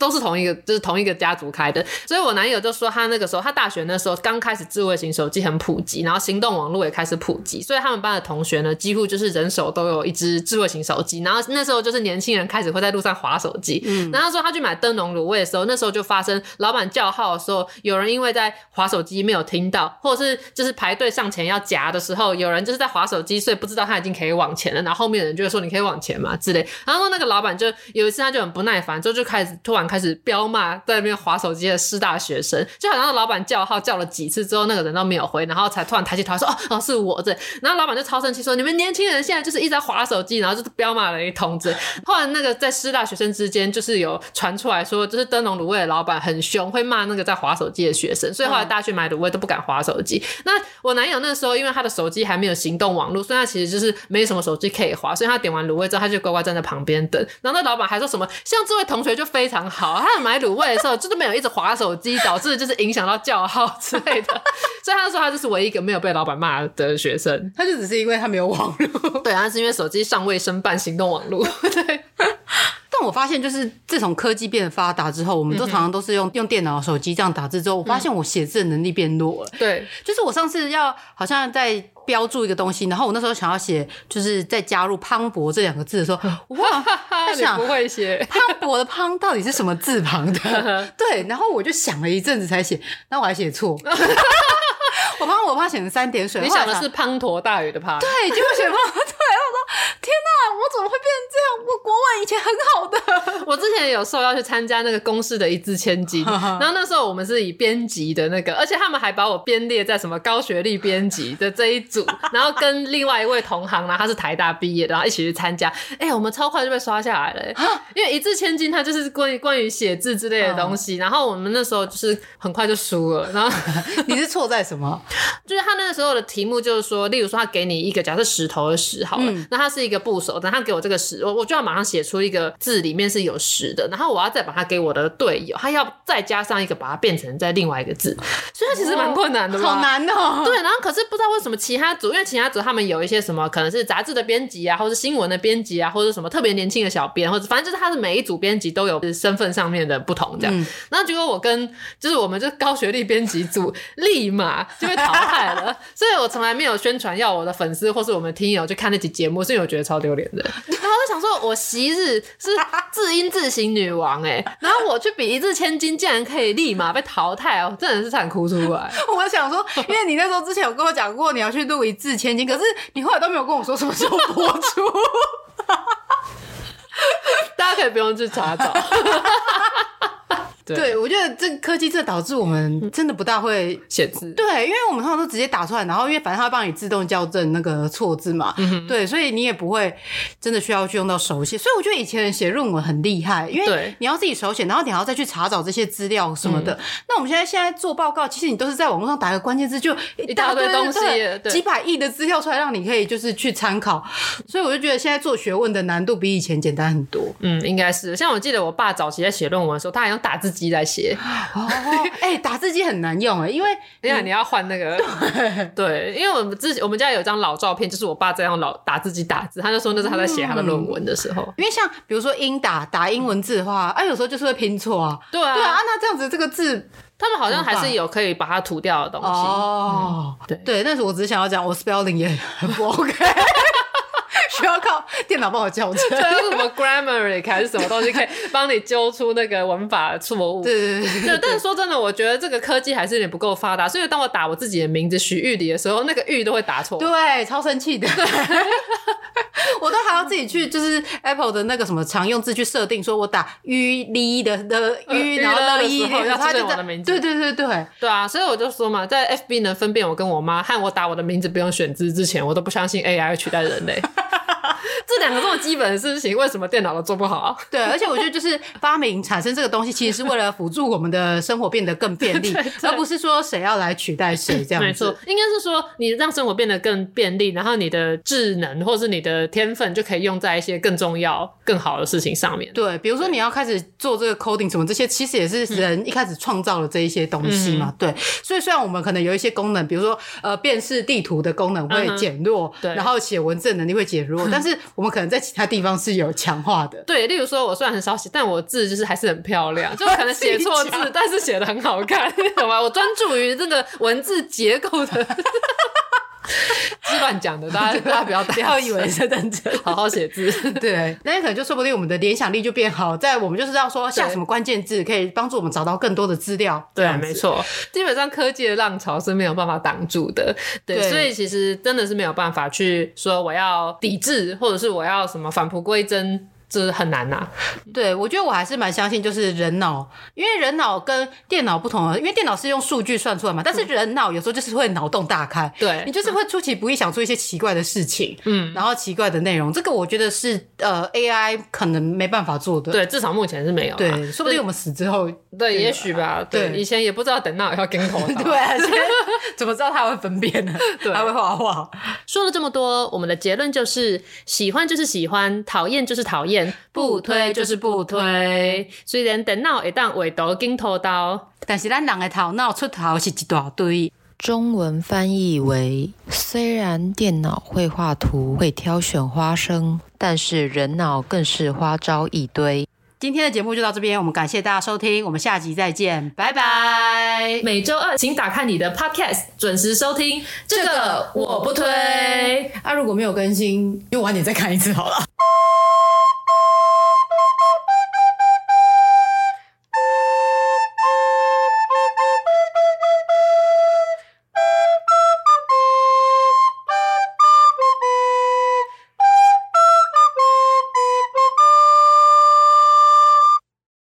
都是同一个，就是同一个家族开的。所以我男友就说，他那个时候，他大学那时候刚开始智慧型手机很普及，然后行动网络也开始普及，所以他们班的同学呢，几乎就是人手都有一只智慧型手机。然后那时候就是年轻人开始会在路上划手机。嗯，然后他说他去买灯笼卤味的时候，那时候就发生老板叫号的时候，有人因为在划手机没有听到，或者是就是排队上前要夹的时候，有人就是在划手机，所以不知道他已经可以往前了。然后后面的人就会说你可以往前嘛之类。然后那个老板就有一次他就很不耐烦，之后就开始突然开始彪骂在那边划手机的师大学生，就好像老板叫号叫了几次之后，那个人都没有回，然后才突然抬起头说哦哦是我这，然后老板就超生气说你们年轻人现在就是一直在划手机，然后就是彪骂了一通子。后来那个在师大学生之间就是有传出来说，就是灯笼卤味的老板很凶，会骂那个在划手机的学生，所以后来大家去买卤味都不敢划手机。那我男友那时候因为他的手机还没有行动网络，所以他其实就是没什么手机可以划，所以他点完卤味之后他就乖乖站在旁边等。然后那老板还说什么像这位同学就非常好，他买卤味的时候就是没有一直划手机，导致就是影响到叫号之类的，所以他说他就是唯一一个没有被老板骂的学生，他就只是因为他没有网络，对，他是因为手机尚未申办行动网络，对。但我发现，就是自从科技变得发达之后，我们都常常都是用用电脑、手机这样打字之后，我发现我写字的能力变弱了。对，就是我上次要好像在标注一个东西，然后我那时候想要写，就是在加入“磅礴”这两个字的时候，哇，他想不会写“磅礴”的“磅”到底是什么字旁的？对，然后我就想了一阵子才写，那我还写错。我怕我怕写成三点水，你想的是滂沱大雨的滂？对，结果写滂，对，我说天哪，我怎么会变成这样？我国文以前很好的，我之前有受邀去参加那个公式的一字千金，然后那时候我们是以编辑的那个，而且他们还把我编列在什么高学历编辑的这一组，然后跟另外一位同行呢，他是台大毕业的，然后一起去参加，哎、欸，我们超快就被刷下来了，因为一字千金它就是关于关于写字之类的东西，然后我们那时候就是很快就输了，然后你是错在什么？就是他那个时候的题目，就是说，例如说，他给你一个假设石头的石好了，嗯、那它是一个部首，等他给我这个十，我我就要马上写出一个字里面是有十的，然后我要再把它给我的队友，他要再加上一个，把它变成在另外一个字，所以它其实蛮困难的嘛，好难哦。对，然后可是不知道为什么其他组，因为其他组他们有一些什么，可能是杂志的编辑啊，或者新闻的编辑啊，或者什么特别年轻的小编，或者反正就是他的每一组编辑都有身份上面的不同这样。嗯、然后结果我跟就是我们这高学历编辑组立马就被淘汰。了，所以我从来没有宣传要我的粉丝或是我们听友去看那集节目，是因为我觉得超丢脸的。然后我就想说，我昔日是字音字形女王哎、欸，然后我去比一字千金，竟然可以立马被淘汰哦，真的是差点哭出来。我想说，因为你那时候之前有跟我讲过你要去录一字千金，可是你后来都没有跟我说什么时候播出，大家可以不用去查找。对，我觉得这科技这导致我们真的不大会写字。对，因为我们通常都直接打出来，然后因为反正它会帮你自动校正那个错字嘛。嗯、对，所以你也不会真的需要去用到手写。所以我觉得以前人写论文很厉害，因为你要自己手写，然后你还要再去查找这些资料什么的。嗯、那我们现在现在做报告，其实你都是在网络上打个关键字，就一大堆东西，几百亿的资料出来，让你可以就是去参考。所以我就觉得现在做学问的难度比以前简单很多。嗯，应该是。像我记得我爸早期在写论文的时候，他还用打字机在写。哦，哎、欸，打字机很难用哎，因为因为你要换那个，对，对，因为我们之前我们家有一张老照片，就是我爸在用老打字机打字，他就说那是他在写他的论文的时候。因为像比如说英打打英文字的话，哎、啊，有时候就是会拼错啊。对啊，对啊，那这样子这个字，他们好像还是有可以把它涂掉的东西。哦，嗯、对对，但是我只是想要讲，我 spelling 也很不 OK。需要靠电脑帮我校正，什么 Grammarly 还是什么东西可以帮你揪出那个文法错误？对对对，对。但是说真的，我觉得这个科技还是有点不够发达，所以当我打我自己的名字许玉里的时候，那个玉都会打错。对，超生气的。我都还要自己去，就是 Apple 的那个什么常用字去设定，说我打 U L 的的 U，，然后的时候，然后他就我的名字。对对对对，对啊，所以我就说嘛，在 FB 能分辨我跟我妈和我打我的名字不用选字之前，我都不相信 AI 会取代人类。这两个这么基本的事情，为什么电脑都做不好啊？对，而且我觉得就是发明产生这个东西，其实是为了辅助我们的生活变得更便利，而不是说谁要来取代谁这样子。没错，应该是说你让生活变得更便利，然后你的智能或是你的天分就可以用在一些更重要、更好的事情上面。对，比如说你要开始做这个 coding 什么这些，其实也是人一开始创造了这一些东西嘛。嗯、对，所以虽然我们可能有一些功能，比如说呃辨识地图的功能会减弱，嗯、对，然后写文字能力会减弱，但是我们可能在其他地方是有强化的。对，例如说，我虽然很少写，但我字就是还是很漂亮，就可能写错字，但是写的很好看，懂吗？我专注于这个文字结构的。是乱讲的，大家 大家不要不要以为是认真，好好写字。对，那可能就说不定我们的联想力就变好，在我们就是要说下什么关键字，可以帮助我们找到更多的资料。对，没错，基本上科技的浪潮是没有办法挡住的。对，对，所以其实真的是没有办法去说我要抵制，或者是我要什么返璞归真。这很难呐、啊，对，我觉得我还是蛮相信，就是人脑，因为人脑跟电脑不同，因为电脑是用数据算出来嘛，但是人脑有时候就是会脑洞大开，对，你就是会出其不意想出一些奇怪的事情，嗯，然后奇怪的内容，这个我觉得是呃 AI 可能没办法做的，对，至少目前是没有，对，说不定我们死之后，对，也许吧，对，对，以前也不知道等到要跟头，对、啊，怎么知道他会分辨呢？对，他会画画。说了这么多，我们的结论就是喜欢就是喜欢，讨厌就是讨厌。不推就是不推，虽然电脑会当画图紧拖刀，但是咱人的头脑出头是一大堆。中文翻译为：虽然电脑会画图、会挑选花生，但是人脑更是花招一堆。今天的节目就到这边，我们感谢大家收听，我们下集再见，拜拜。每周二请打开你的 Podcast，准时收听。这个我不推啊，如果没有更新，用晚点再看一次好了。